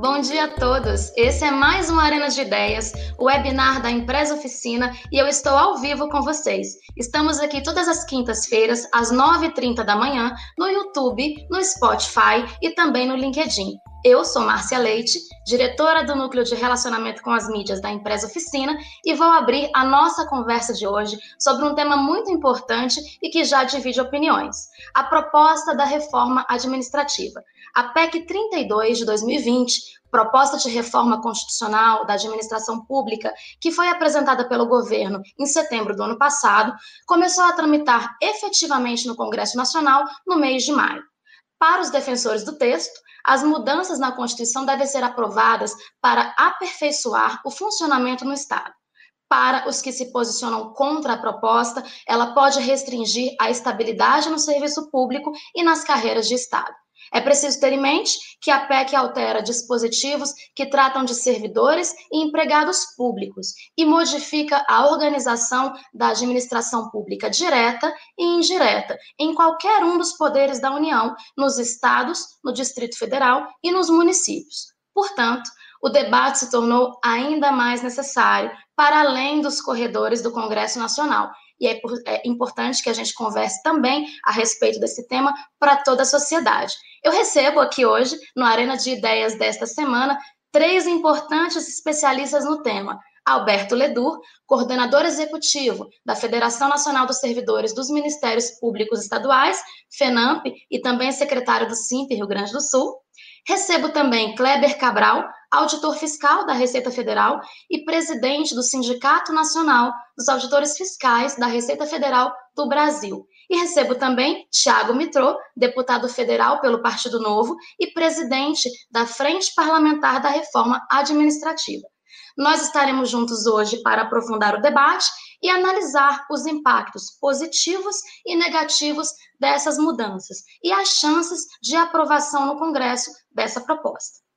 Bom dia a todos! Esse é mais uma Arena de Ideias, o webinar da Empresa Oficina, e eu estou ao vivo com vocês. Estamos aqui todas as quintas-feiras, às 9h30 da manhã, no YouTube, no Spotify e também no LinkedIn. Eu sou Márcia Leite, diretora do Núcleo de Relacionamento com as Mídias da Empresa Oficina, e vou abrir a nossa conversa de hoje sobre um tema muito importante e que já divide opiniões: a proposta da reforma administrativa. A PEC 32 de 2020, proposta de reforma constitucional da administração pública, que foi apresentada pelo governo em setembro do ano passado, começou a tramitar efetivamente no Congresso Nacional no mês de maio. Para os defensores do texto, as mudanças na Constituição devem ser aprovadas para aperfeiçoar o funcionamento no Estado. Para os que se posicionam contra a proposta, ela pode restringir a estabilidade no serviço público e nas carreiras de Estado. É preciso ter em mente que a PEC altera dispositivos que tratam de servidores e empregados públicos e modifica a organização da administração pública direta e indireta em qualquer um dos poderes da União, nos estados, no Distrito Federal e nos municípios. Portanto, o debate se tornou ainda mais necessário para além dos corredores do Congresso Nacional e é, é importante que a gente converse também a respeito desse tema para toda a sociedade. Eu recebo aqui hoje, no Arena de Ideias desta semana, três importantes especialistas no tema. Alberto Ledur, coordenador executivo da Federação Nacional dos Servidores dos Ministérios Públicos Estaduais, FENAMP, e também secretário do SIMP Rio Grande do Sul. Recebo também Kleber Cabral, auditor fiscal da Receita Federal e presidente do Sindicato Nacional dos Auditores Fiscais da Receita Federal do Brasil. E recebo também Tiago Mitrô, deputado federal pelo Partido Novo e presidente da Frente Parlamentar da Reforma Administrativa. Nós estaremos juntos hoje para aprofundar o debate e analisar os impactos positivos e negativos dessas mudanças e as chances de aprovação no Congresso dessa proposta.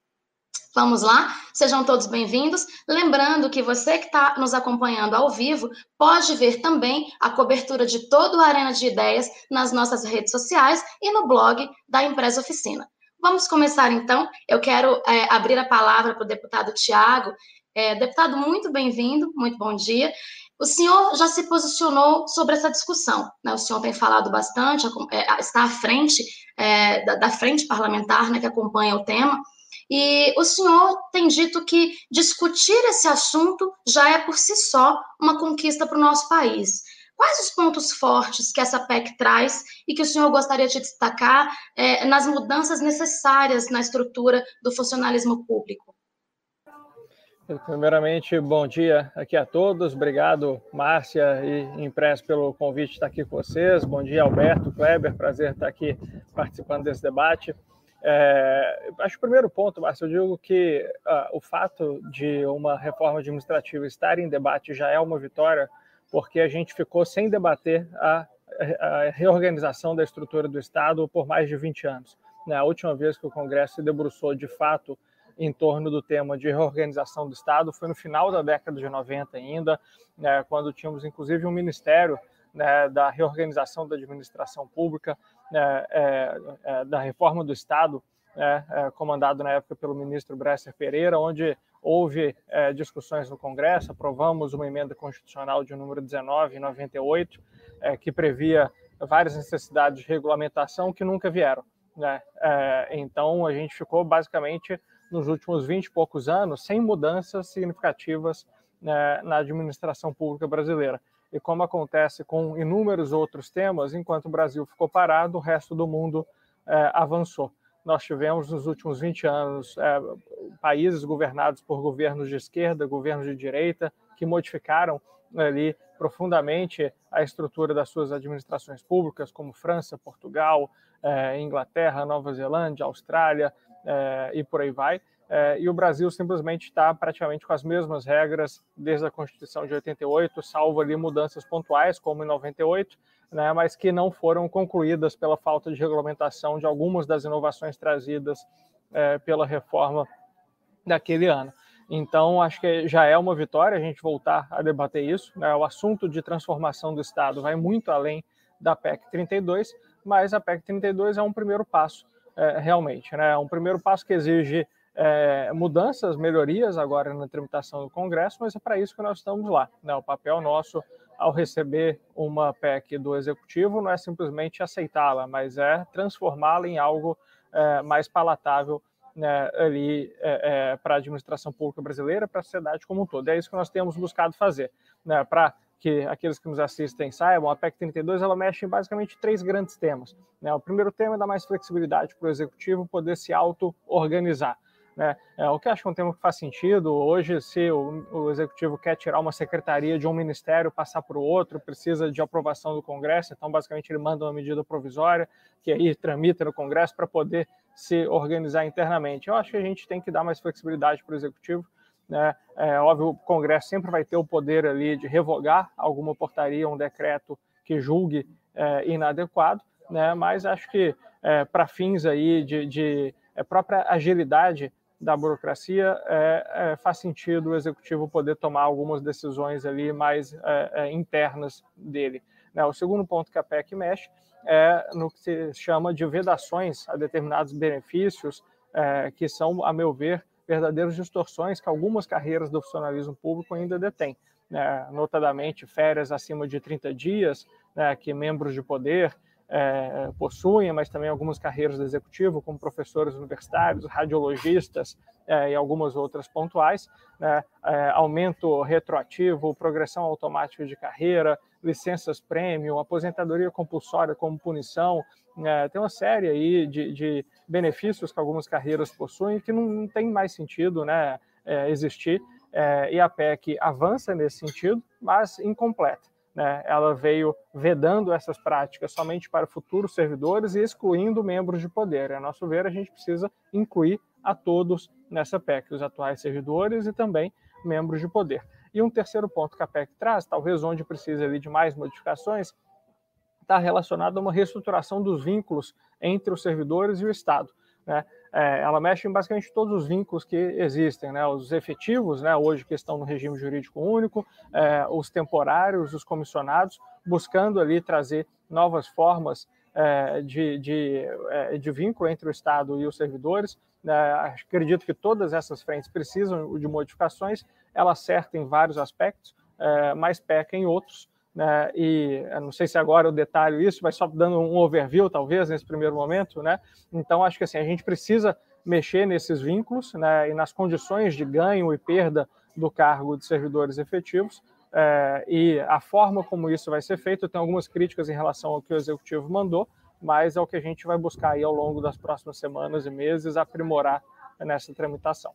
Vamos lá? Sejam todos bem-vindos. Lembrando que você que está nos acompanhando ao vivo pode ver também a cobertura de todo o Arena de Ideias nas nossas redes sociais e no blog da Empresa Oficina. Vamos começar então. Eu quero é, abrir a palavra para o deputado Tiago. É, deputado, muito bem-vindo, muito bom dia. O senhor já se posicionou sobre essa discussão, né? O senhor tem falado bastante, é, está à frente é, da, da, frente parlamentar, né, que acompanha o tema. E o senhor tem dito que discutir esse assunto já é por si só uma conquista para o nosso país. Quais os pontos fortes que essa PEC traz e que o senhor gostaria de destacar é, nas mudanças necessárias na estrutura do funcionalismo público? Primeiramente, bom dia aqui a todos. Obrigado, Márcia e Impress, pelo convite de estar aqui com vocês. Bom dia, Alberto, Kleber. Prazer estar aqui participando desse debate. É, acho que o primeiro ponto, Márcio, eu digo que uh, o fato de uma reforma administrativa estar em debate já é uma vitória, porque a gente ficou sem debater a, a reorganização da estrutura do Estado por mais de 20 anos. Né? A última vez que o Congresso se debruçou de fato em torno do tema de reorganização do Estado foi no final da década de 90 ainda, né, quando tínhamos inclusive um ministério né, da reorganização da administração pública, da reforma do Estado, né, é, comandado na época pelo ministro Bresser Pereira, onde houve é, discussões no Congresso, aprovamos uma emenda constitucional de número 19 em 98, é, que previa várias necessidades de regulamentação que nunca vieram. Né? É, então, a gente ficou basicamente nos últimos 20 e poucos anos sem mudanças significativas né, na administração pública brasileira e como acontece com inúmeros outros temas, enquanto o Brasil ficou parado, o resto do mundo é, avançou. Nós tivemos nos últimos 20 anos é, países governados por governos de esquerda, governos de direita, que modificaram ali profundamente a estrutura das suas administrações públicas, como França, Portugal, é, Inglaterra, Nova Zelândia, Austrália e por aí vai é, e o Brasil simplesmente está praticamente com as mesmas regras desde a Constituição de 88, salvo ali mudanças pontuais, como em 98, né, mas que não foram concluídas pela falta de regulamentação de algumas das inovações trazidas é, pela reforma daquele ano. Então, acho que já é uma vitória a gente voltar a debater isso. Né? O assunto de transformação do Estado vai muito além da PEC 32, mas a PEC 32 é um primeiro passo, é, realmente. Né? É um primeiro passo que exige é, mudanças, melhorias agora na tramitação do Congresso, mas é para isso que nós estamos lá. Né? O papel nosso ao receber uma PEC do Executivo não é simplesmente aceitá-la, mas é transformá-la em algo é, mais palatável né, ali é, é, para a administração pública brasileira, para a sociedade como um todo. É isso que nós temos buscado fazer, né, para que aqueles que nos assistem saibam, a PEC 32 ela mexe em basicamente três grandes temas. Né? O primeiro tema é dar mais flexibilidade para o executivo poder se auto-organizar. Né? É, o que acho que é um tema que faz sentido. Hoje, se o, o, executivo quer tirar uma secretaria de um ministério, passar para o outro, precisa de aprovação do Congresso, então, basicamente, ele manda uma medida provisória que aí tramita no Congresso para poder se organizar internamente. Eu acho que a gente tem que dar mais flexibilidade para o executivo. Né? É óbvio, o Congresso sempre vai ter o poder ali de revogar alguma portaria, um decreto que julgue é, inadequado, né? mas acho que é, para fins aí de, de é, própria agilidade da burocracia, é, é, faz sentido o executivo poder tomar algumas decisões ali mais é, é, internas dele. Né? O segundo ponto que a PEC mexe é no que se chama de vedações a determinados benefícios, é, que são, a meu ver, verdadeiras distorções que algumas carreiras do funcionalismo público ainda detêm. Né? Notadamente, férias acima de 30 dias, né, que membros de poder é, possuem, mas também algumas carreiras do executivo, como professores universitários, radiologistas é, e algumas outras pontuais, né, é, aumento retroativo, progressão automática de carreira, licenças premium, aposentadoria compulsória como punição, é, tem uma série aí de, de, benefícios que algumas carreiras possuem que não, não tem mais sentido né, é, existir, é, e a PEC avança nesse sentido, mas incompleta né, ela veio vedando essas práticas somente para futuros servidores e excluindo membros de poder. A nosso ver, a gente precisa incluir a todos nessa PEC, os atuais servidores e também membros de poder. E um terceiro ponto que a PEC traz, talvez onde precisa ali de mais modificações, está relacionado a uma reestruturação dos vínculos entre os servidores e o Estado. Né? É, ela mexe em basicamente todos os vínculos que existem, né? os efetivos, né, hoje que estão no regime jurídico único, é, os temporários, os comissionados, buscando ali trazer novas formas é, de, de, é, de, vínculo entre o Estado e os servidores. Né? acredito que todas essas frentes precisam de modificações, ela acerta em vários aspectos, é, mas peca em outros né, e não sei se agora eu detalho isso, mas só dando um overview, talvez, nesse primeiro momento, né? Então, acho que assim, a gente precisa mexer nesses vínculos né, e nas condições de ganho e perda do cargo de servidores efetivos, é, e a forma como isso vai ser feito, tem algumas críticas em relação ao que o executivo mandou, mas é o que a gente vai buscar aí ao longo das próximas semanas e meses aprimorar nessa tramitação.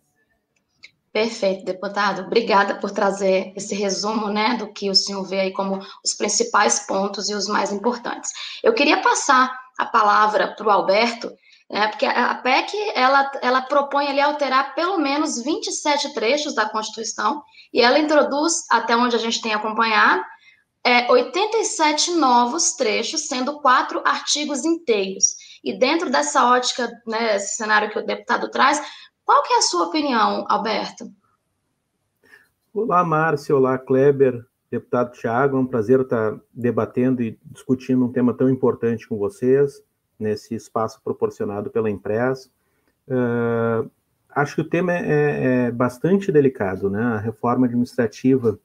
Perfeito, deputado. Obrigada por trazer esse resumo, né, do que o senhor vê aí como os principais pontos e os mais importantes. Eu queria passar a palavra para o Alberto, né, porque a PEC ela, ela propõe ali alterar pelo menos 27 trechos da Constituição e ela introduz, até onde a gente tem acompanhado, é, 87 novos trechos, sendo quatro artigos inteiros. E dentro dessa ótica, né, esse cenário que o deputado traz, qual que é a sua opinião, Alberto? Olá, Márcia. Olá, Kleber. Deputado Tiago, é um prazer estar debatendo e discutindo um tema tão importante com vocês, nesse espaço proporcionado pela Impress. Uh, acho que o tema é, é, bastante delicado, né? A reforma administrativa,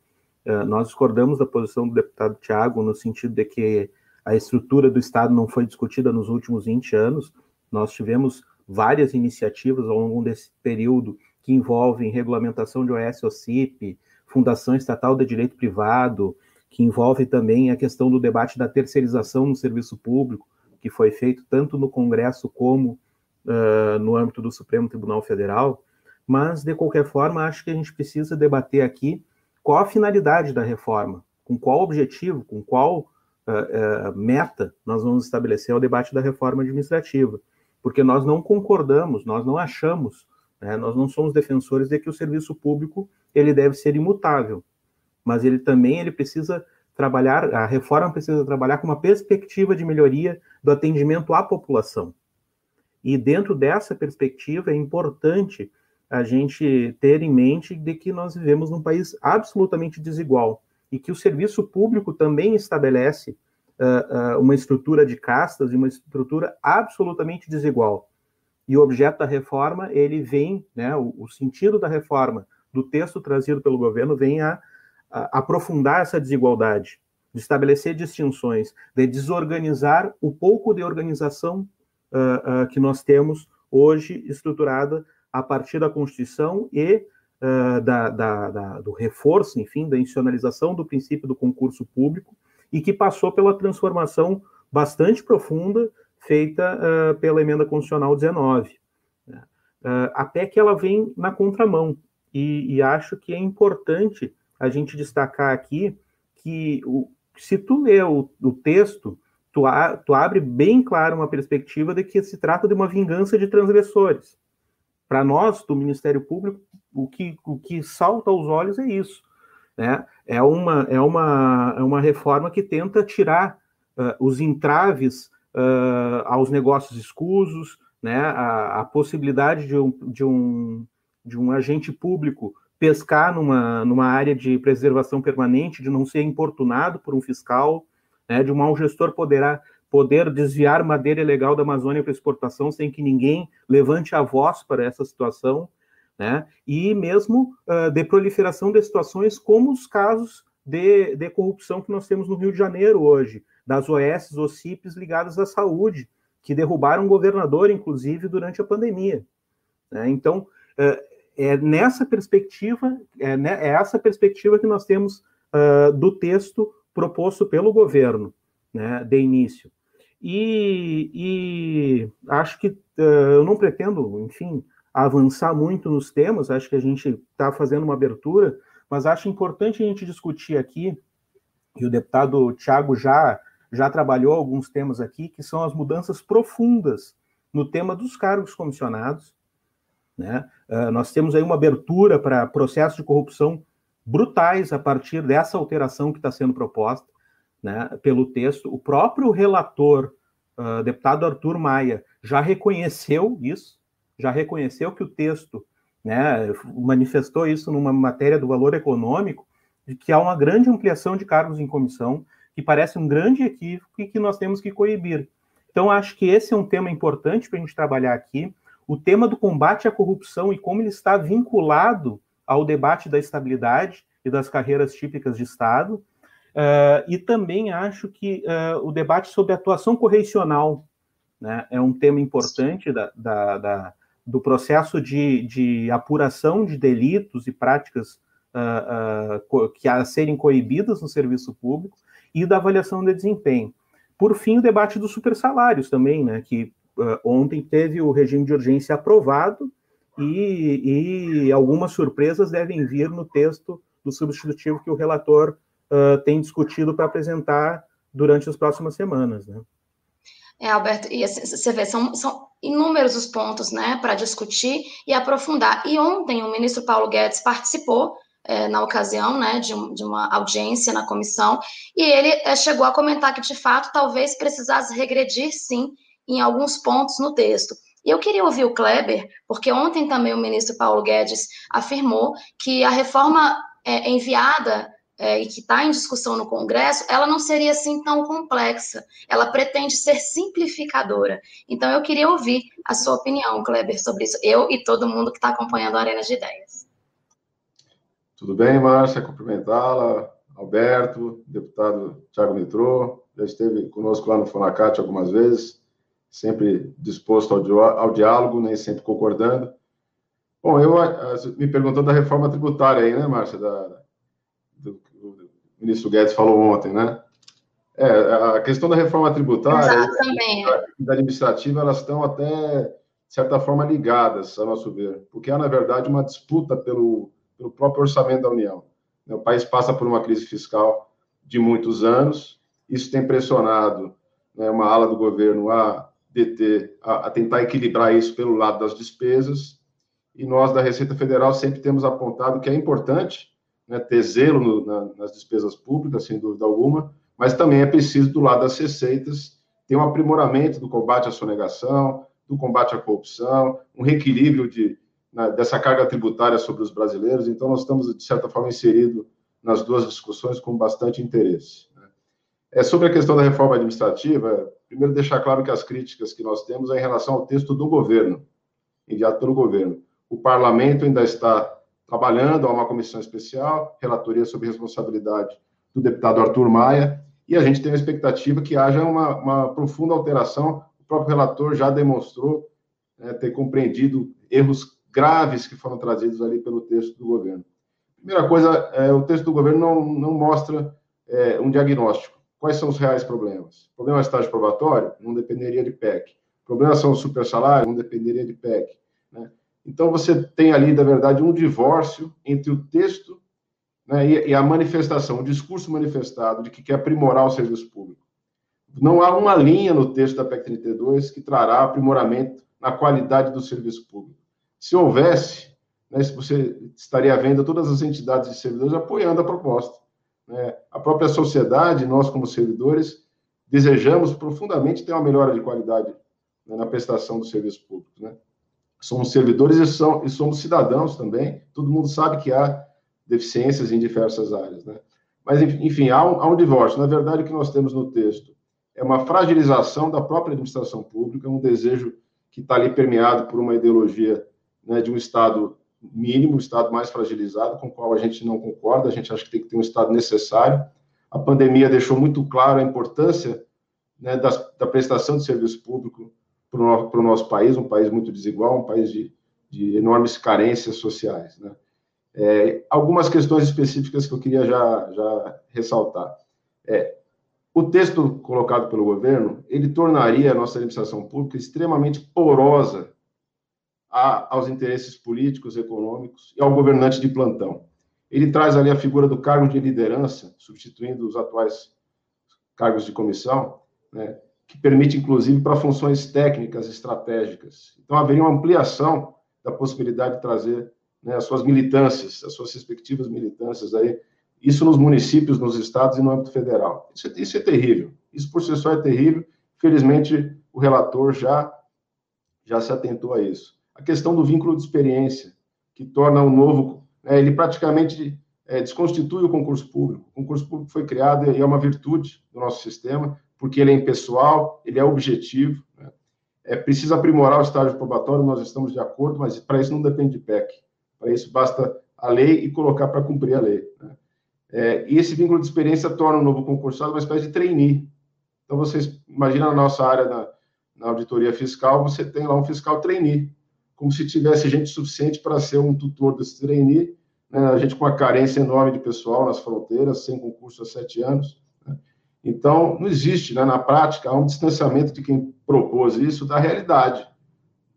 uh, nós discordamos da posição do deputado Tiago, no sentido de que a estrutura do Estado não foi discutida nos últimos 20 anos. Nós tivemos várias iniciativas ao longo desse período que envolvem regulamentação de OS-OCIP, Fundação Estatal de Direito Privado, que envolve também a questão do debate da terceirização no serviço público, que foi feito tanto no Congresso como uh, no âmbito do Supremo Tribunal Federal. Mas, de qualquer forma, acho que a gente precisa debater aqui qual a finalidade da reforma, com qual objetivo, com qual uh, uh, meta nós vamos estabelecer o debate da reforma administrativa porque nós não concordamos, nós não achamos, né, nós não somos defensores de que o serviço público ele deve ser imutável, mas ele também ele precisa trabalhar, a reforma precisa trabalhar com uma perspectiva de melhoria do atendimento à população. E dentro dessa perspectiva é importante a gente ter em mente de que nós vivemos num país absolutamente desigual e que o serviço público também estabelece uh, uma estrutura de castas e uma estrutura absolutamente desigual. e o objeto da reforma, ele vem, né, o, o sentido da reforma do texto trazido pelo governo vem a, a aprofundar essa desigualdade, de estabelecer distinções, de desorganizar o pouco de organização uh, uh, que nós temos hoje estruturada a partir da Constituição e uh, da, da, da, do reforço, enfim, da institucionalização do princípio do concurso público e que passou pela transformação bastante profunda feita uh, pela emenda constitucional 19. Uh, a PEC ela vem na contramão e, e, acho que é importante a gente destacar aqui que o, se tu lê o, o texto, tu, a, tu abre bem claro uma perspectiva de que se trata de uma vingança de transgressores. Para nós, do Ministério Público, o que, o que salta aos olhos é isso. Né? É, uma, é, uma, é uma reforma que tenta tirar uh, os entraves uh, aos negócios escusos, né? a, a possibilidade de um, de, um, de um agente público pescar numa, numa área de preservação permanente, de não ser importunado por um fiscal, né? de um mau gestor poderá poder desviar madeira ilegal da Amazônia para exportação sem que ninguém levante a voz para essa situação, né? E mesmo uh, de proliferação de situações como os casos de, de corrupção que nós temos no Rio de Janeiro hoje, das OS, OCIPs ligadas à saúde, que derrubaram o governador, inclusive, durante a pandemia. Né? Então, uh, é nessa perspectiva, é, né, é, essa perspectiva que nós temos uh, do texto proposto pelo governo, né, de início. E, e acho que eu não pretendo, enfim, avançar muito nos temas, acho que a gente está fazendo uma abertura, mas acho importante a gente discutir aqui, e o deputado Tiago já, já trabalhou alguns temas aqui, que são as mudanças profundas no tema dos cargos comissionados. Né? Uh, nós temos aí uma abertura para processos de corrupção brutais a partir dessa alteração que está sendo proposta né, pelo texto. O próprio relator, uh, deputado Arthur Maia, já reconheceu isso, já reconheceu que o texto né, manifestou isso numa matéria do valor econômico, de que há uma grande ampliação de cargos em comissão, que parece um grande equívoco e que nós temos que coibir. Então, acho que esse é um tema importante para a gente trabalhar aqui. O tema do combate à corrupção e como ele está vinculado ao debate da estabilidade e das carreiras típicas de Estado, Uh, e também acho que uh, o debate sobre atuação correcional né, é um tema importante da, da, da, do processo de, de, apuração de delitos e práticas uh, que a serem coibidas no serviço público e da avaliação de desempenho. Por fim, o debate dos supersalários também, né, que ontem teve o regime de urgência aprovado e, e algumas surpresas devem vir no texto do substitutivo que o relator uh, tem discutido para apresentar durante as próximas semanas, né? É, Alberto, e você vê, são, são inúmeros os pontos, né, para discutir e aprofundar. E ontem o ministro Paulo Guedes participou é, na ocasião, né, de, um, de, uma audiência na comissão, e ele é, chegou a comentar que, de fato, talvez precisasse regredir, sim, em alguns pontos no texto. E eu queria ouvir o Kleber, porque ontem também o ministro Paulo Guedes afirmou que a reforma é, enviada é, e que está em discussão no Congresso, ela não seria assim tão complexa. Ela pretende ser simplificadora. Então, eu queria ouvir a sua opinião, Kleber, sobre isso. Eu e todo mundo que está acompanhando a Arena de Ideias. Tudo bem, Márcia? Cumprimentá-la. Alberto, deputado Tiago Mitrô, já esteve conosco lá no Fonacate algumas vezes, sempre disposto ao, ao diálogo, nem sempre concordando. Bom, eu me perguntou da reforma tributária aí, né, Márcia, da, do, o ministro Guedes falou ontem, né? É, a questão da reforma tributária e da administrativa, elas estão até, de certa forma, ligadas, a nosso ver, porque há, na verdade, uma disputa pelo, pelo próprio orçamento da União. O país passa por uma crise fiscal de muitos anos, isso tem pressionado né, uma ala do governo a deter, a, a tentar equilibrar isso pelo lado das despesas, e nós, da Receita Federal, sempre temos apontado que é importante né, ter zelo no, na, nas despesas públicas, sem dúvida alguma, mas também é preciso, do lado das receitas, ter um aprimoramento do combate à sonegação, do combate à corrupção, um reequilíbrio de, na, dessa carga tributária sobre os brasileiros. Então, nós estamos, de certa forma, inseridos nas duas discussões com bastante interesse. Né. É, sobre a questão da reforma administrativa, primeiro deixar claro que as críticas que nós temos é em relação ao texto do governo, enviado pelo governo. O parlamento ainda está trabalhando, há uma comissão especial, relatoria sobre responsabilidade do deputado Arthur Maia, e a gente tem a expectativa que haja uma, uma profunda alteração. O próprio relator já demonstrou né, ter compreendido erros graves que foram trazidos ali pelo texto do governo. Primeira coisa, é, o texto do governo não, não mostra é, um diagnóstico. Quais são os reais problemas? O problema é estágio probatório? Não dependeria de PEC. Problema são os super salários? Não dependeria de PEC. Né? Então, você tem ali, na verdade, um divórcio entre o texto né, e, a manifestação, o discurso manifestado de que quer aprimorar o serviço público. Não há uma linha no texto da PEC 32 que trará aprimoramento na qualidade do serviço público. Se houvesse, né, você estaria vendo todas as entidades de servidores apoiando a proposta. Né? A própria sociedade, nós como servidores, desejamos profundamente ter uma melhora de qualidade né, na prestação do serviço público. Né? Somos servidores e, somos cidadãos também. Todo mundo sabe que há deficiências em diversas áreas. Né? Mas, enfim, há um, há um divórcio. Na verdade, o que nós temos no texto é uma fragilização da própria administração pública, um desejo que está ali permeado por uma ideologia né, de um Estado mínimo, um Estado mais fragilizado, com o qual a gente não concorda, a gente acha que tem que ter um Estado necessário. A pandemia deixou muito claro a importância né, da, da, prestação de serviço público para o nosso país, um país muito desigual, um país de, de enormes carências sociais. Né? É, algumas questões específicas que eu queria já, já ressaltar. É, o texto colocado pelo governo, ele tornaria a nossa administração pública extremamente porosa a, aos interesses políticos, econômicos e ao governante de plantão. Ele traz ali a figura do cargo de liderança, substituindo os atuais cargos de comissão, né, que permite, inclusive, para funções técnicas estratégicas. Então, haveria uma ampliação da possibilidade de trazer né, as suas militâncias, as suas respectivas militâncias aí, isso nos municípios, nos estados e no âmbito federal. Isso, é, isso é terrível. Isso por si só é terrível. Felizmente, o relator já, já se atentou a isso. A questão do vínculo de experiência, que torna o novo, né, ele praticamente é, desconstitui o concurso público. O concurso público foi criado e é uma virtude do nosso sistema, porque ele é impessoal, ele é objetivo. Né? É preciso aprimorar o estágio probatório, nós estamos de acordo, mas para isso não depende de PEC. Para isso, basta a lei e colocar para cumprir a lei. Né? É, e esse vínculo de experiência torna o novo concursado uma espécie de trainee. Então, vocês imaginam a nossa área na, na auditoria fiscal, você tem lá um fiscal trainee, como se tivesse gente suficiente para ser um tutor desse trainee, né? a gente com uma carência enorme de pessoal nas fronteiras, sem concurso há sete anos. Então, não existe, né? na prática, há um distanciamento de quem propôs isso da realidade,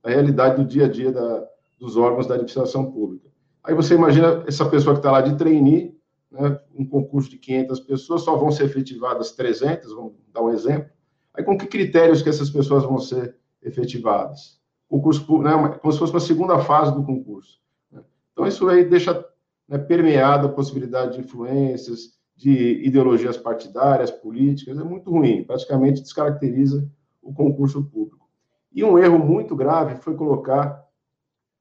da realidade do dia a dia da, dos órgãos da administração pública. Aí você imagina essa pessoa que está lá de trainee, né, um concurso de 500 pessoas, só vão ser efetivadas 300, vamos dar um exemplo. Aí com que critérios que essas pessoas vão ser efetivadas? Concurso, né, como se fosse uma segunda fase do concurso. Né? Então isso aí deixa né, permeada a possibilidade de influências, de ideologias partidárias, políticas, é muito ruim, praticamente descaracteriza o concurso público. E um erro muito grave foi colocar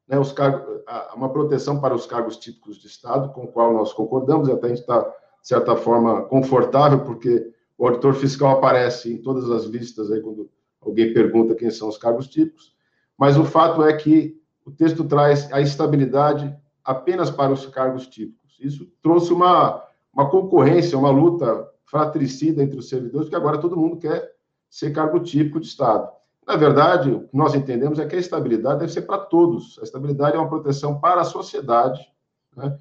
né, os cargos, uma proteção para os cargos típicos de Estado, com o qual nós concordamos, e até a gente está, de certa forma, confortável, porque o auditor fiscal aparece em todas as listas aí quando alguém pergunta quem são os cargos típicos, mas o fato é que o texto traz a estabilidade apenas para os cargos típicos. Isso trouxe uma, uma concorrência, uma luta fratricida entre os servidores, porque agora todo mundo quer ser cargo típico de Estado. Na verdade, o que nós entendemos é que a estabilidade deve ser para todos. A estabilidade é uma proteção para a sociedade, né?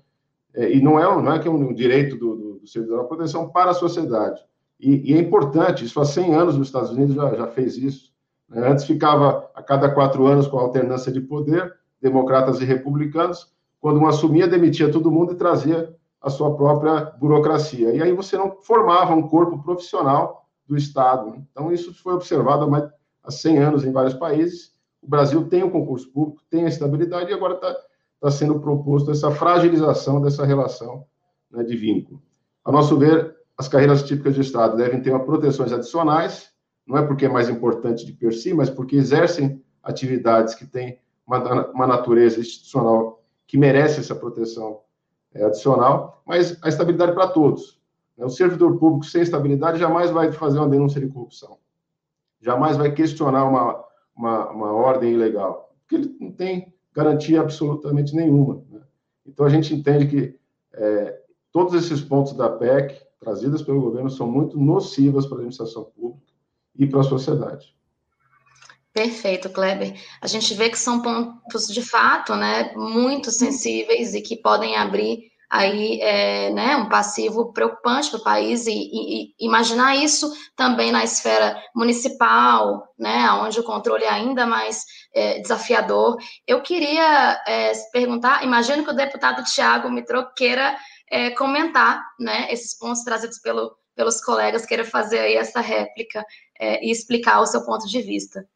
É, e não é, não é que é um direito do, do, do servidor, é uma proteção para a sociedade. E, e, é importante, isso há 100 anos nos Estados Unidos já, já fez isso. Né? Antes ficava a cada quatro anos com a alternância de poder, democratas e republicanos. Quando um assumia, demitia todo mundo e trazia a sua própria burocracia. E aí você não formava um corpo profissional do Estado. Né? Então, isso foi observado há mais há 100 anos em vários países. O Brasil tem o um concurso público, tem a estabilidade e agora está tá sendo proposto essa fragilização dessa relação né, de vínculo. A nosso ver, as carreiras típicas de Estado devem ter uma proteções adicionais, não é porque é mais importante de per si, mas porque exercem atividades que têm uma, uma natureza institucional que merece essa proteção é, adicional, mas a estabilidade para todos. Né? O servidor público sem estabilidade jamais vai fazer uma denúncia de corrupção jamais vai questionar uma, uma, uma ordem ilegal. porque ele não tem garantia absolutamente nenhuma. Né? Então, a gente entende que é, todos esses pontos da PEC, trazidas pelo governo, são muito nocivas para a administração pública e para a sociedade. Perfeito, Kleber. A gente vê que são pontos de fato, né, muito sensíveis e que podem abrir aí, é, né, um passivo preocupante para o país e, e, e, imaginar isso também na esfera municipal, né, onde o controle é ainda mais é, desafiador. Eu queria é, perguntar, imagino que o deputado Tiago Mitro queira é, comentar, né, esses pontos trazidos pelo, pelos colegas, queira fazer aí essa réplica é, e explicar o seu ponto de vista.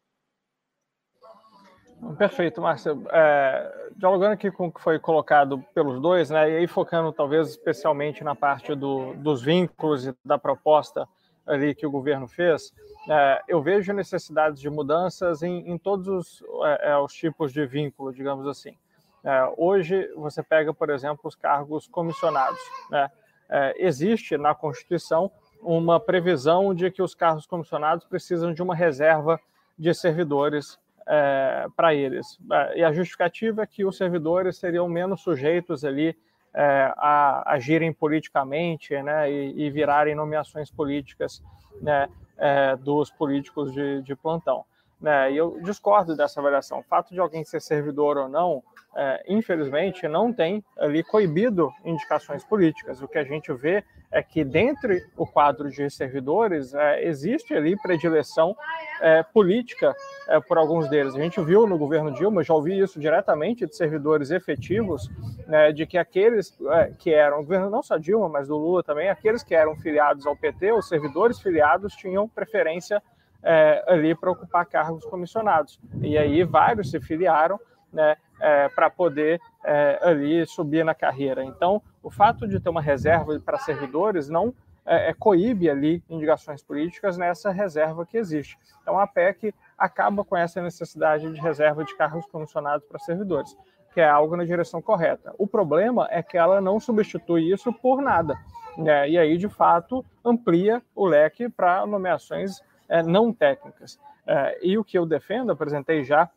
Perfeito, Márcia. É, dialogando aqui com o que foi colocado pelos dois, né, e aí focando talvez especialmente na parte do, dos vínculos e da proposta ali que o governo fez, é, eu vejo necessidades de mudanças em, em todos os, é, é os tipos de vínculo, digamos assim. É, hoje, você pega, por exemplo, os cargos comissionados. Né? É, existe na Constituição uma previsão de que os cargos comissionados precisam de uma reserva de servidores é, para eles. É, e a justificativa é que os servidores seriam menos sujeitos ali é, a agirem politicamente né, e, e virarem nomeações políticas né, é, dos políticos de, de plantão. Né? E eu discordo dessa avaliação. O fato de alguém ser servidor ou não, é, infelizmente, não tem ali coibido indicações políticas. O que a gente vê é que, dentre o quadro de servidores, é, existe ali predileção é, política é, por alguns deles. A gente viu no governo Dilma, já ouvi isso diretamente de servidores efetivos, né, de que aqueles é, que eram, governo não só Dilma, mas do Lula também, aqueles que eram filiados ao PT, os servidores filiados tinham preferência é, ali para ocupar cargos comissionados. E aí vários se filiaram né, é, para poder é, ali subir na carreira. Então, o fato de ter uma reserva para servidores não é, é, coíbe ali indicações políticas nessa reserva que existe. Então, a PEC acaba com essa necessidade de reserva de cargos comissionados para servidores, que é algo na direção correta. O problema é que ela não substitui isso por nada. Né? E aí, de fato, amplia o leque para nomeações não técnicas. É, e o que eu defendo, apresentei já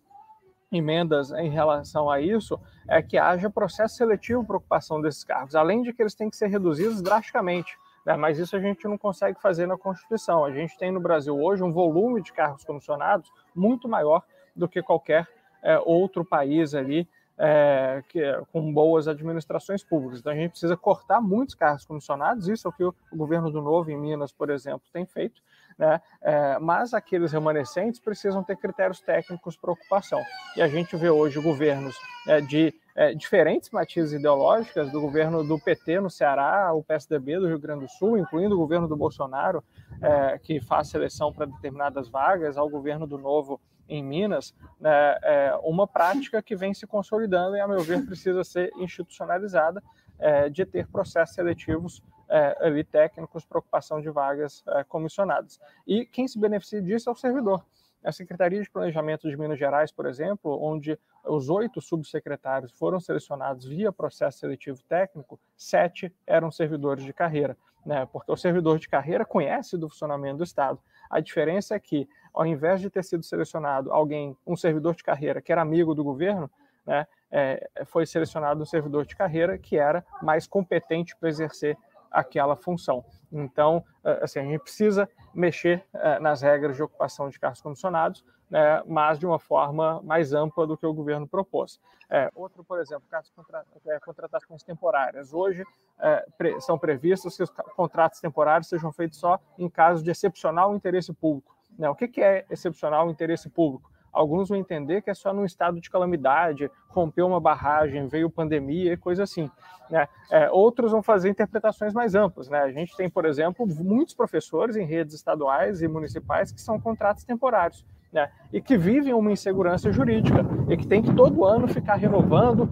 emendas em relação a isso, é que haja processo seletivo para ocupação desses cargos, além de que eles têm que ser reduzidos drasticamente. Né? Mas isso a gente não consegue fazer na Constituição. A gente tem no Brasil hoje um volume de cargos comissionados muito maior do que qualquer é, outro país ali é, que, com boas administrações públicas. Então a gente precisa cortar muitos cargos comissionados, isso é o que o governo do Novo em Minas, por exemplo, tem feito, né? É, mas aqueles remanescentes precisam ter critérios técnicos para ocupação. E a gente vê hoje governos é, de é, diferentes matizes ideológicas, do governo do PT no Ceará, o PSDB do Rio Grande do Sul, incluindo o governo do Bolsonaro, é, que faz seleção para determinadas vagas, ao governo do Novo em Minas, né, é uma prática que vem se consolidando e, a meu ver, precisa ser institucionalizada é, de ter processos seletivos é, ali técnicos para ocupação de vagas é, comissionadas. E quem se beneficia disso é o servidor. A Secretaria de Planejamento de Minas Gerais, por exemplo, onde os oito subsecretários foram selecionados via processo seletivo técnico, sete eram servidores de carreira, né? porque o servidor de carreira conhece do funcionamento do Estado. A diferença é que, ao invés de ter sido selecionado alguém, um servidor de carreira que era amigo do governo, né, é, foi selecionado um servidor de carreira que era mais competente para exercer aquela função. Então, eh, assim, a gente precisa mexer eh, nas regras de ocupação de cargos comissionados, né, mas de uma forma mais ampla do que o governo propôs. É, outro, por exemplo, caso de é, contratações temporárias. Hoje é, pre, são previstos que os contratos temporários sejam feitos só em casos de excepcional interesse público. Né? O que, que é excepcional interesse público? Alguns vão entender que é só num estado de calamidade, rompeu uma barragem, veio pandemia e coisa assim. Né? É, outros vão fazer interpretações mais amplas. Né? A gente tem, por exemplo, muitos professores em redes estaduais e municipais que são contratos temporários. Né, e que vivem uma insegurança jurídica e que tem que todo ano ficar renovando,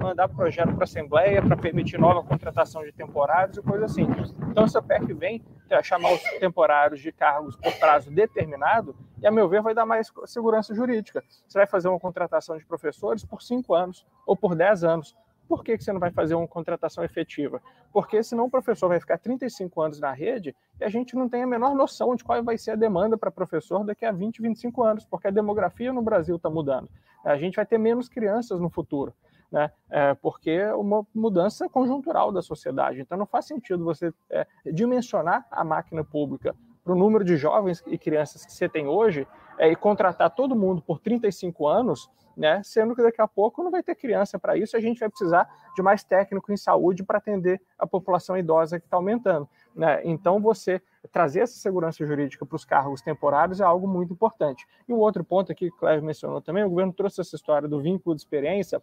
mandar projeto para a Assembleia para permitir nova contratação de temporários e coisa assim. Então, essa PEC vem chamar os temporários de cargos por prazo determinado e, a meu ver, vai dar mais segurança jurídica. Você vai fazer uma contratação de professores por cinco anos ou por dez anos. Por que, que você não vai fazer uma contratação efetiva? Porque senão o professor vai ficar 35 anos na rede e a gente não tem a menor noção de qual vai ser a demanda para professor daqui a 20, 25 anos, porque a demografia no Brasil está mudando. A gente vai ter menos crianças no futuro. Né? É, porque é uma mudança conjuntural da sociedade. Então, não faz sentido você é, dimensionar a máquina pública para o número de jovens e crianças que você tem hoje é, e contratar todo mundo por 35 anos né? Sendo que daqui a pouco não vai ter criança para isso, a gente vai precisar de mais técnico em saúde para atender a população idosa que está aumentando, né? Então você trazer essa segurança jurídica para os cargos temporários é algo muito importante. E um outro ponto aqui que o Cléber mencionou também, o governo trouxe essa história do vínculo de experiência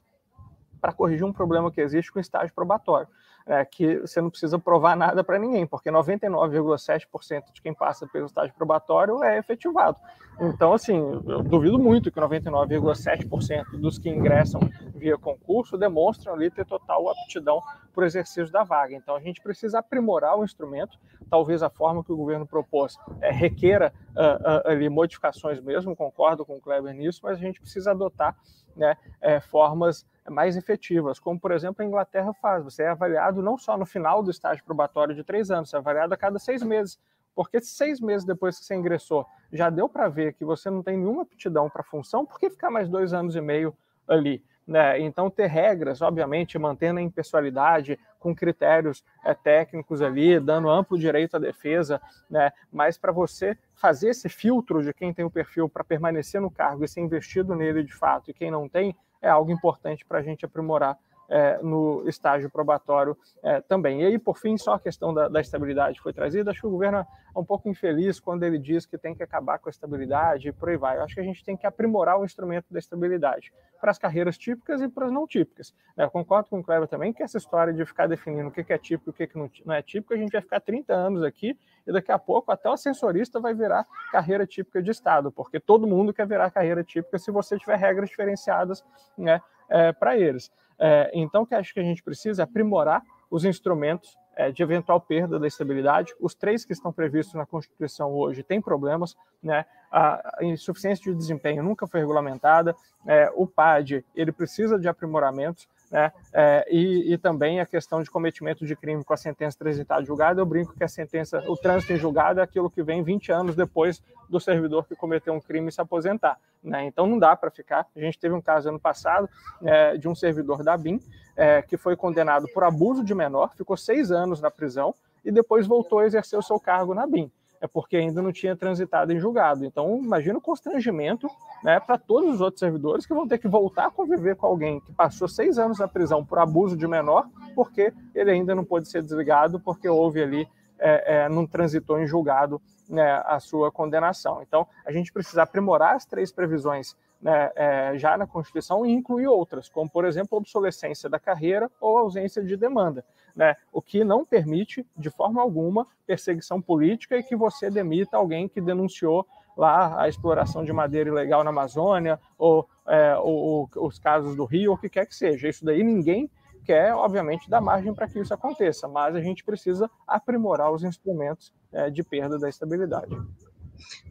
para corrigir um problema que existe com estágio probatório é, que você não precisa provar nada para ninguém, porque 99,7% de quem passa pelo estágio probatório é efetivado. Então, assim, eu duvido muito que 99,7% dos que ingressam via concurso demonstram ali ter total aptidão para o exercício da vaga. Então, a gente precisa aprimorar o instrumento. Talvez a forma que o governo propôs é, requeira uh, uh, ali modificações mesmo, concordo com o Kleber nisso, mas a gente precisa adotar né, é, formas mais efetivas, como por exemplo a Inglaterra faz. Você é avaliado não só no final do estágio probatório de três anos, você é avaliado a cada seis meses. Porque se seis meses depois que você ingressou já deu para ver que você não tem nenhuma aptidão para a função, por que ficar mais dois anos e meio ali? Né? Então, ter regras, obviamente, mantendo a impessoalidade, com critérios é, técnicos ali, dando amplo direito à defesa, né? mas para você fazer esse filtro de quem tem o perfil para permanecer no cargo e ser investido nele de fato e quem não tem, é algo importante para a gente aprimorar é, no estágio probatório é, também. E aí, por fim, só a questão da, da, estabilidade foi trazida. Acho que o governo é um pouco infeliz quando ele diz que tem que acabar com a estabilidade e por aí vai. Eu acho que a gente tem que aprimorar o instrumento da estabilidade para as carreiras típicas e para as não típicas. Eu concordo com o Cleber também que essa história de ficar definindo o que é típico e o que não é típico, a gente vai ficar 30 anos aqui e daqui a pouco até o ascensorista vai virar carreira típica de Estado, porque todo mundo quer virar carreira típica se você tiver regras diferenciadas né, é, para eles. É, então, o que acho que a gente precisa é aprimorar os instrumentos é, de eventual perda da estabilidade. Os três que estão previstos na Constituição hoje têm problemas, né? A insuficiência de desempenho nunca foi regulamentada. É, o PAD ele precisa de aprimoramentos né? É, e, e, também a questão de cometimento de crime com a sentença transitada julgada. Eu brinco que a sentença, o trânsito em julgado é aquilo que vem 20 anos depois do servidor que cometeu um crime se aposentar. Né? Então não dá para ficar. A gente teve um caso ano passado é, de um servidor da BIM é, que foi condenado por abuso de menor, ficou seis anos na prisão e depois voltou a exercer o seu cargo na BIM é porque ainda não tinha transitado em julgado. Então, imagina o constrangimento né, para todos os outros servidores que vão ter que voltar a conviver com alguém que passou seis anos na prisão por abuso de menor, porque ele ainda não pôde ser desligado, porque houve ali, é, é, não transitou em julgado né, a sua condenação. Então, a gente precisa aprimorar as três previsões né, é, já na Constituição e incluir outras, como, por exemplo, obsolescência da carreira ou ausência de demanda, né, o que não permite, de forma alguma, perseguição política e que você demita alguém que denunciou lá a exploração de madeira ilegal na Amazônia ou, é, ou, ou os casos do Rio, ou o que quer que seja. Isso daí ninguém quer, obviamente, dar margem para que isso aconteça, mas a gente precisa aprimorar os instrumentos é, de perda da estabilidade.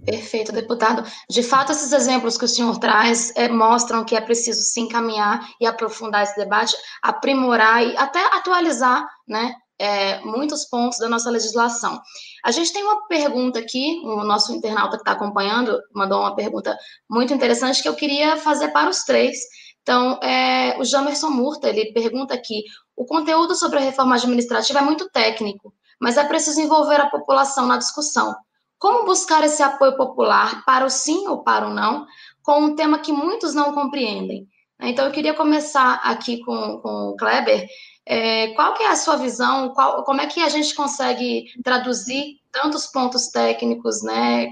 Perfeito, deputado. De fato, esses exemplos que o senhor traz é, mostram que é preciso se encaminhar e aprofundar esse debate, aprimorar e até atualizar né, é, muitos pontos da nossa legislação. A gente tem uma pergunta aqui, o nosso internauta que está acompanhando mandou uma pergunta muito interessante que eu queria fazer para os três. Então, é, o Jamerson Murta, ele pergunta aqui, o conteúdo sobre a reforma administrativa é muito técnico, mas é preciso envolver a população na discussão. Como buscar esse apoio popular para o sim ou para o não, com um tema que muitos não compreendem? Então, eu queria começar aqui com, com o Kleber. É, qual que é a sua visão? Qual, como é que a gente consegue traduzir tantos pontos técnicos, né?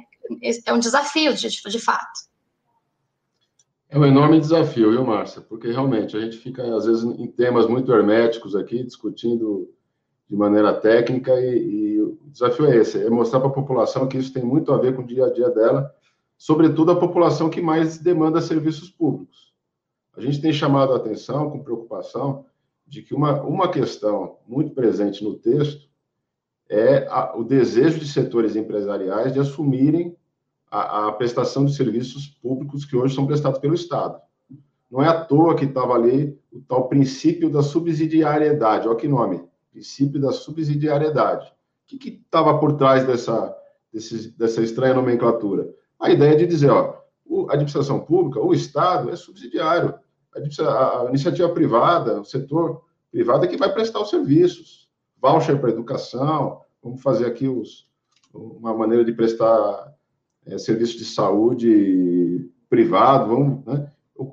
É um desafio, de, de fato. É um enorme desafio, viu, Márcia? Porque realmente a gente fica, às vezes, em temas muito herméticos aqui, discutindo de maneira técnica e, e o desafio é esse, é mostrar para a população que isso tem muito a ver com o dia a dia dela, sobretudo a população que mais demanda serviços públicos. A gente tem chamado a atenção com preocupação de que uma, uma questão muito presente no texto é a, o desejo de setores empresariais de assumirem a, a, prestação de serviços públicos que hoje são prestados pelo Estado. Não é à toa que estava ali o tal princípio da subsidiariedade, olha que nome, princípio da subsidiariedade. O que estava por trás dessa, desse, dessa estranha nomenclatura? A ideia de dizer, ó, a administração pública, o Estado, é subsidiário. A, a iniciativa privada, o setor privado é que vai prestar os serviços. Voucher para educação, vamos fazer aqui os, uma maneira de prestar é, serviço de saúde privado, vamos, né?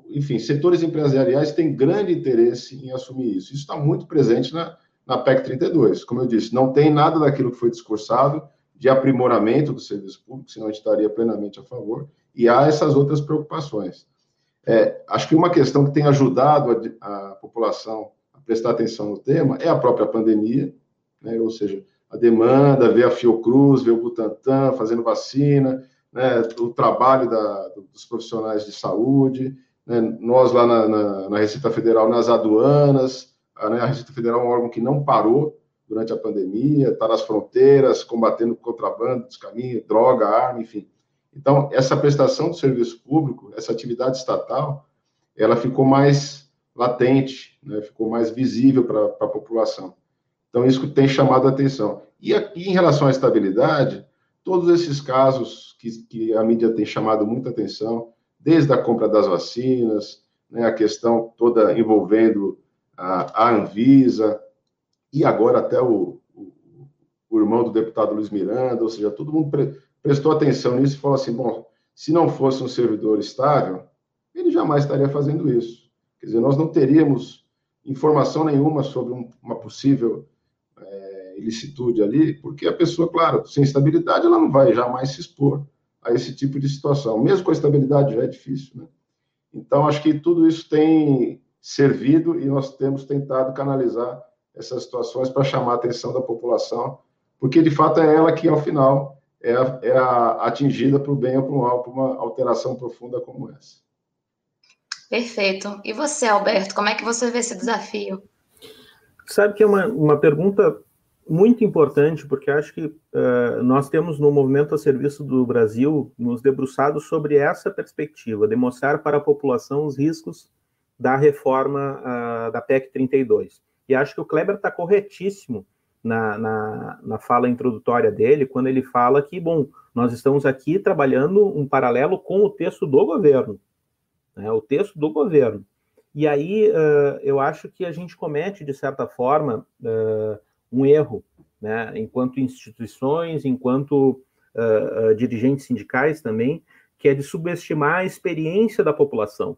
enfim, setores empresariais têm grande interesse em assumir isso. Isso está muito presente na, na PEC 32. Como eu disse, não tem nada daquilo que foi discursado de aprimoramento do serviço público, senão a gente estaria plenamente a favor, e há essas outras preocupações. É, acho que uma questão que tem ajudado a, a, população a prestar atenção no tema é a própria pandemia, né? ou seja, a demanda, ver a Fiocruz, ver o Butantan fazendo vacina, né? o trabalho da, dos profissionais de saúde, né? nós lá na, na, na, Receita Federal, nas aduanas, né? a Receita Federal é um órgão que não parou, durante a pandemia, está nas fronteiras, combatendo contrabando dos caminhos, droga, arma, enfim. Então, essa prestação do serviço público, essa atividade estatal, ela ficou mais latente, né, ficou mais visível para a população. Então, isso tem chamado a atenção. E aqui, em relação à estabilidade, todos esses casos que, que a mídia tem chamado muita atenção, desde a compra das vacinas, né, a questão toda envolvendo a, a Anvisa, e agora até o, o, o, irmão do deputado Luiz Miranda, ou seja, todo mundo pre, prestou atenção nisso e falou assim: bom, se não fosse um servidor estável, ele jamais estaria fazendo isso. Quer dizer, nós não teríamos informação nenhuma sobre um, uma possível é, ilicitude ali, porque a pessoa, claro, sem estabilidade, ela não vai jamais se expor a esse tipo de situação. Mesmo com a estabilidade já é difícil, né? Então, acho que tudo isso tem servido e nós temos tentado canalizar essas situações para chamar a atenção da população, porque de fato é ela que, ao final, é, a, é a atingida para o bem ou para o mal, por uma alteração profunda como essa. Perfeito. E você, Alberto, como é que você vê esse desafio? Sabe que é uma, uma pergunta muito importante, porque acho que uh, nós temos no Movimento a Serviço do Brasil nos debruçado sobre essa perspectiva, demonstrar para a população os riscos da reforma uh, da PEC 32. E acho que o Kleber está corretíssimo na, na, na, fala introdutória dele, quando ele fala que, bom, nós estamos aqui trabalhando um paralelo com o texto do governo, né, o texto do governo. E aí uh, eu acho que a gente comete, de certa forma, uh, um erro, né, enquanto instituições, enquanto uh, dirigentes sindicais também, que é de subestimar a experiência da população.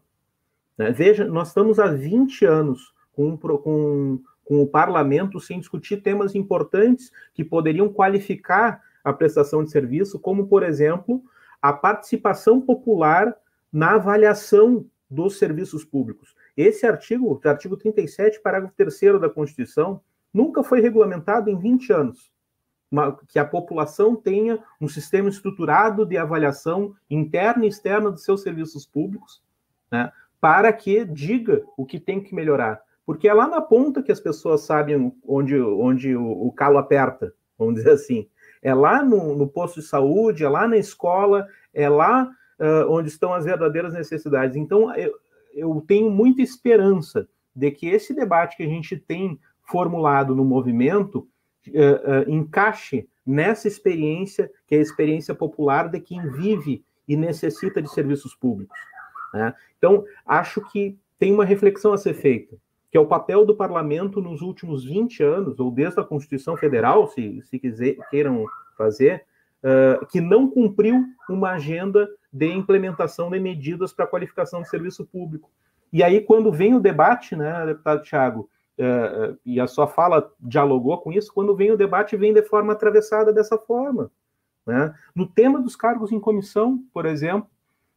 Né? Veja, nós estamos há 20 anos com, com, com o parlamento sem discutir temas importantes que poderiam qualificar a prestação de serviço, como, por exemplo, a participação popular na avaliação dos serviços públicos. Esse artigo, artigo 37, parágrafo 3 da Constituição, nunca foi regulamentado em 20 anos. Que a população tenha um sistema estruturado de avaliação interna e externa dos seus serviços públicos, né, para que diga o que tem que melhorar. Porque é lá na ponta que as pessoas sabem onde, onde o, o calo aperta, vamos dizer assim. É lá no, no, posto de saúde, é lá na escola, é lá uh, onde estão as verdadeiras necessidades. Então, eu, eu tenho muita esperança de que esse debate que a gente tem formulado no movimento uh, uh, encaixe nessa experiência, que é a experiência popular de quem vive e necessita de serviços públicos. Né? Então, acho que tem uma reflexão a ser feita que é o papel do parlamento nos últimos 20 anos, ou desde a Constituição Federal, se, se quiser, queiram fazer, uh, que não cumpriu uma agenda de implementação de medidas para qualificação do serviço público. E aí, quando vem o debate, né, deputado Tiago, uh, e a sua fala dialogou com isso, quando vem o debate, vem de forma atravessada dessa forma. Né? No tema dos cargos em comissão, por exemplo,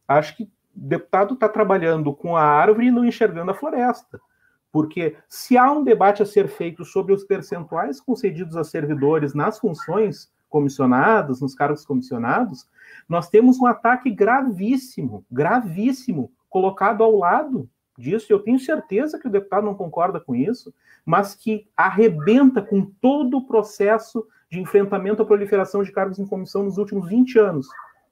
acho que deputado está trabalhando com a árvore e não enxergando a floresta. Porque se há um debate a ser feito sobre os percentuais concedidos a servidores nas funções comissionadas, nos cargos comissionados, nós temos um ataque gravíssimo, gravíssimo, colocado ao lado disso. Eu tenho certeza que o deputado não concorda com isso, mas que arrebenta com todo o processo de enfrentamento à proliferação de cargos em comissão nos últimos 20 anos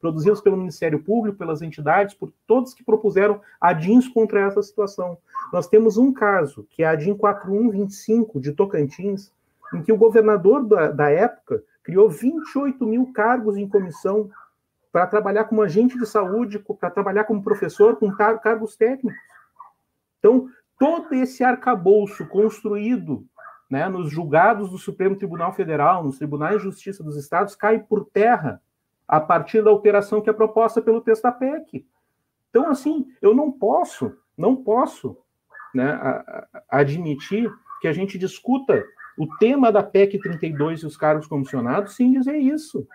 produzidos pelo Ministério Público, pelas entidades, por todos que propuseram adins contra essa situação. Nós temos um caso, que é a ADIM 4125 de Tocantins, em que o governador da, da época criou 28 mil cargos em comissão para trabalhar como agente de saúde, para trabalhar como professor, com car cargos técnicos. Então, todo esse arcabouço construído né, nos julgados do Supremo Tribunal Federal, nos tribunais de justiça dos estados, cai por terra a partir da alteração que é proposta pelo texto da PEC. Então, assim, eu não posso, não posso né, admitir que a gente discuta o tema da PEC 32 e os cargos comissionados sem dizer isso.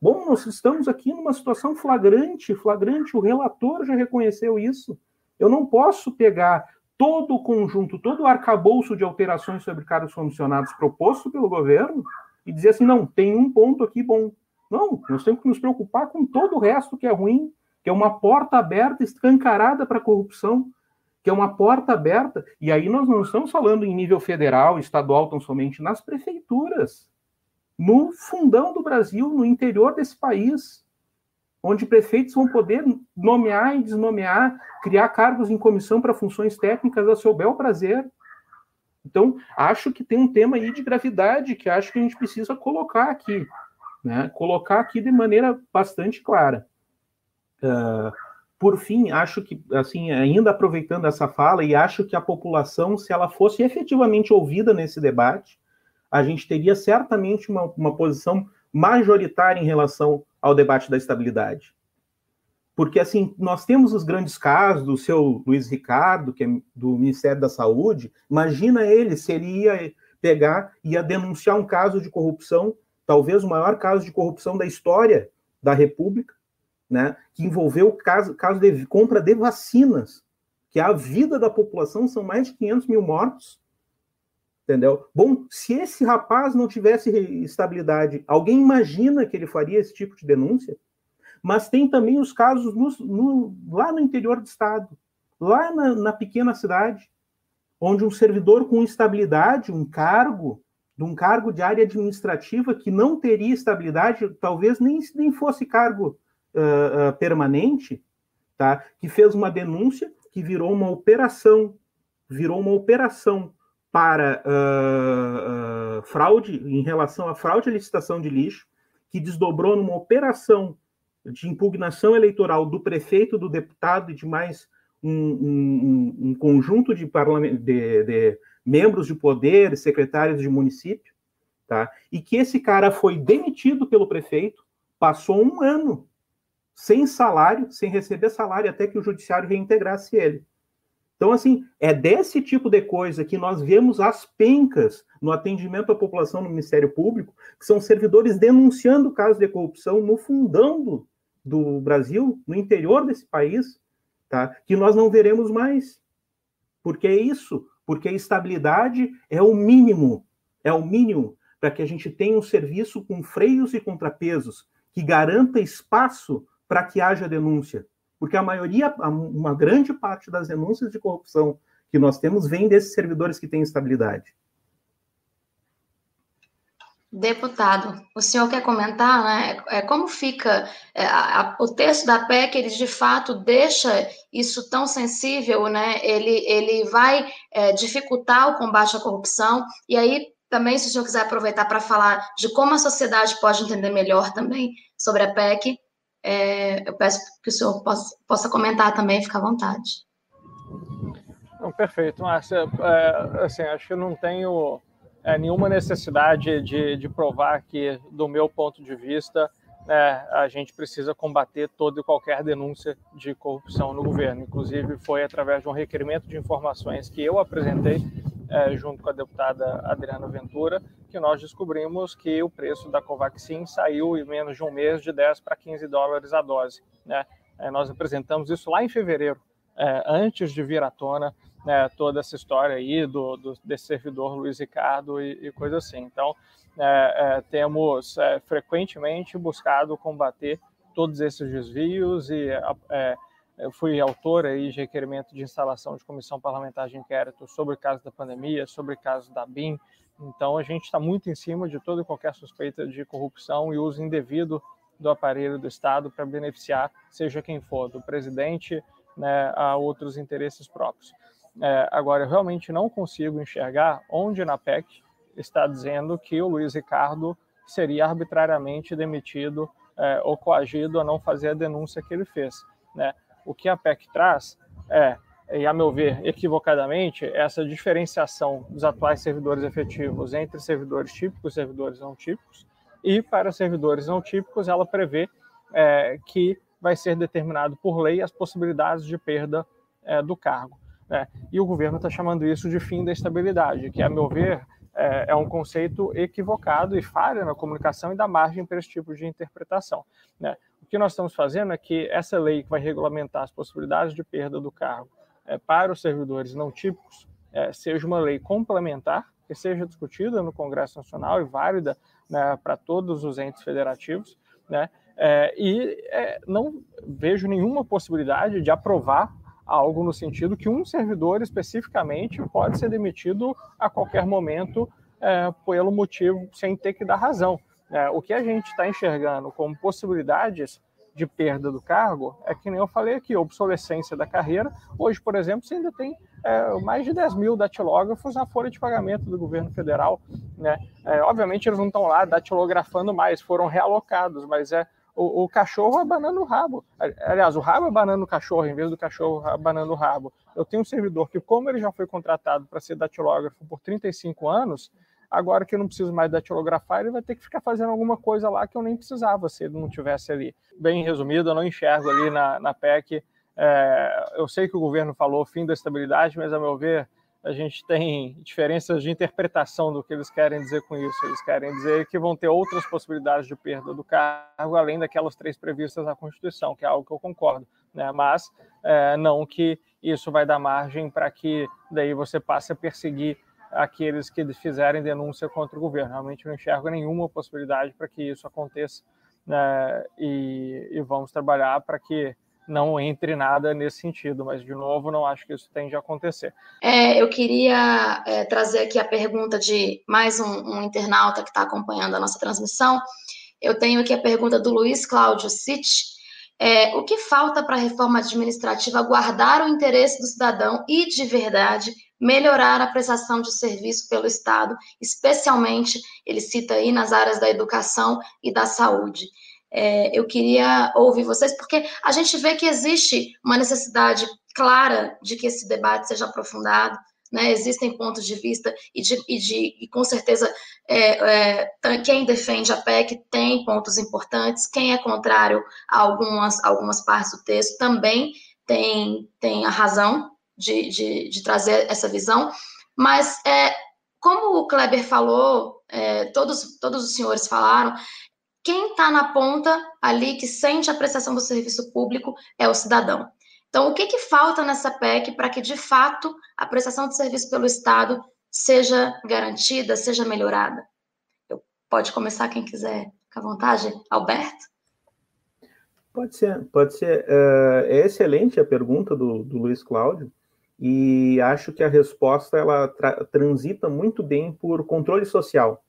Bom, nós estamos aqui numa situação flagrante, flagrante, o relator já reconheceu isso. Eu não posso pegar todo o conjunto, todo o arcabouço de alterações sobre cargos comissionados proposto pelo governo e dizer assim, não, tem um ponto aqui bom. Não, nós temos que nos preocupar com todo o resto que é ruim, que é uma porta aberta, escancarada para a corrupção, que é uma porta aberta. E aí nós não estamos falando em nível federal, estadual, tão somente nas prefeituras, no fundão do Brasil, no interior desse país onde prefeitos vão poder nomear e desnomear, criar cargos em comissão para funções técnicas a seu bel prazer. Então, acho que tem um tema aí de gravidade que acho que a gente precisa colocar aqui, né? Colocar aqui de maneira bastante clara. Uh, por fim, acho que, assim, ainda aproveitando essa fala, e acho que a população, se ela fosse efetivamente ouvida nesse debate, a gente teria certamente uma, uma posição majoritária em relação ao debate da estabilidade. Porque, assim, nós temos os grandes casos do seu Luiz Ricardo, que é do Ministério da Saúde. Imagina ele se ele ia pegar e ia denunciar um caso de corrupção, talvez o maior caso de corrupção da história da República, né, que envolveu o caso, caso de compra de vacinas, que a vida da população são mais de 500 mil mortos, Entendeu? Bom, se esse rapaz não tivesse estabilidade, alguém imagina que ele faria esse tipo de denúncia? Mas tem também os casos no, no, lá no interior do estado, lá na, na, pequena cidade, onde um servidor com estabilidade, um cargo, de um cargo de área administrativa que não teria estabilidade, talvez nem, nem fosse cargo uh, uh, permanente, tá? que fez uma denúncia, que virou uma operação, virou uma operação para uh, fraude, em relação à fraude à licitação de lixo, que desdobrou numa operação de impugnação eleitoral do prefeito, do deputado e de mais um, um, um conjunto de, de, de, membros de poder, secretários de município, tá? e que esse cara foi demitido pelo prefeito, passou um ano sem salário, sem receber salário, até que o judiciário reintegrasse ele. Então, assim, é desse tipo de coisa que nós vemos as pencas no atendimento à população no Ministério Público, que são servidores denunciando casos de corrupção no fundão do, do Brasil, no interior desse país, tá? que nós não veremos mais. Porque é isso, porque a estabilidade é o mínimo, é o mínimo para que a gente tenha um serviço com freios e contrapesos, que garanta espaço para que haja denúncia. Porque a maioria, uma grande parte das denúncias de corrupção que nós temos vem desses servidores que têm estabilidade. Deputado, o senhor quer comentar, né? É, como fica é, a, o texto da PEC? Ele de fato deixa isso tão sensível, né? Ele, ele vai é, dificultar o combate à corrupção. E aí, também, se o senhor quiser aproveitar para falar de como a sociedade pode entender melhor também sobre a PEC, é, eu peço que o senhor possa, possa comentar também, fica à vontade. Não, perfeito, Márcia. É, assim, acho que eu não tenho é, nenhuma necessidade de, de provar que, do meu ponto de vista, é, a gente precisa combater toda e qualquer denúncia de corrupção no governo. Inclusive, foi através de um requerimento de informações que eu apresentei é, junto com a deputada Adriana Ventura, que nós descobrimos que o preço da Covaxin saiu em menos de um mês de 10 para 15 dólares a dose. Né? É, nós apresentamos isso lá em fevereiro, é, antes de vir à tona né, toda essa história aí do, do, desse servidor Luiz Ricardo e, e coisa assim. Então, é, é, temos é, frequentemente buscado combater todos esses desvios e eu fui autor aí de requerimento de instalação de comissão parlamentar de inquérito sobre o caso da pandemia, sobre o caso da BIM. Então, a gente está muito em cima de toda e qualquer suspeita de corrupção e uso indevido do aparelho do Estado para beneficiar, seja quem for, do presidente né, a outros interesses próprios. É, agora, eu realmente não consigo enxergar onde na PEC está dizendo que o Luiz Ricardo seria arbitrariamente demitido é, ou coagido a não fazer a denúncia que ele fez. Né? O que a PEC traz é, e a meu ver, equivocadamente, essa diferenciação dos atuais servidores efetivos entre servidores típicos e servidores não típicos, e para servidores não típicos, ela prevê é, que vai ser determinado por lei as possibilidades de perda é, do cargo. Né? E o governo está chamando isso de fim da estabilidade, que, a meu ver, é, é, um conceito equivocado e falha na comunicação e dá margem para esse tipo de interpretação. Né? O que nós estamos fazendo é que essa lei que vai regulamentar as possibilidades de perda do cargo é, para os servidores não típicos é, seja uma lei complementar, que seja discutida no Congresso Nacional e válida né, para todos os entes federativos, né? É, e é, não vejo nenhuma possibilidade de aprovar algo no sentido que um servidor especificamente pode ser demitido a qualquer momento é, pelo motivo sem ter que dar razão. É, o que a gente está enxergando como possibilidades de perda do cargo é que nem eu falei aqui, obsolescência da carreira. Hoje, por exemplo, você ainda tem é, mais de 10 mil datilógrafos na folha de pagamento do governo federal. Né? É, obviamente eles não estão lá datilografando mais, foram realocados, mas é o, o, cachorro abanando o rabo. Aliás, o rabo abanando o cachorro, em vez do cachorro abanando o rabo. Eu tenho um servidor que, como ele já foi contratado para ser datilógrafo por 35 anos, agora que eu não preciso mais datilografar, ele vai ter que ficar fazendo alguma coisa lá que eu nem precisava se ele não tivesse ali. Bem resumido, eu não enxergo ali na, na PEC. É, eu sei que o governo falou fim da estabilidade, mas, a meu ver, a gente tem diferenças de interpretação do que eles querem dizer com isso. Eles querem dizer que vão ter outras possibilidades de perda do cargo, além daquelas três previstas na Constituição, que é algo que eu concordo, né? mas é, não que isso vai dar margem para que daí você passe a perseguir aqueles que fizerem denúncia contra o governo. Realmente não enxergo nenhuma possibilidade para que isso aconteça né? e, e vamos trabalhar para que não entre nada nesse sentido, mas de novo não acho que isso tende a acontecer. É, eu queria é, trazer aqui a pergunta de mais um, um internauta que está acompanhando a nossa transmissão. Eu tenho aqui a pergunta do Luiz Cláudio City. É, o que falta para a reforma administrativa guardar o interesse do cidadão e, de verdade, melhorar a prestação de serviço pelo Estado, especialmente, ele cita aí, nas áreas da educação e da saúde? É, eu queria ouvir vocês, porque a gente vê que existe uma necessidade clara de que esse debate seja aprofundado, né? Existem pontos de vista e, de, e, de, e com certeza é, é, quem defende a PEC tem pontos importantes, quem é contrário a algumas, algumas partes do texto também tem, tem a razão de, de, de trazer essa visão, mas é, como o Kleber falou, é, todos, todos os senhores falaram, quem está na ponta ali que sente a prestação do serviço público é o cidadão. Então, o que, que falta nessa PEC para que, de fato, a prestação de serviço pelo Estado seja garantida, seja melhorada? Eu, pode começar quem quiser, fica à vontade. Alberto? Pode ser, pode ser. Uh, é excelente a pergunta do, do Luiz Cláudio e acho que a resposta ela tra transita muito bem por controle social.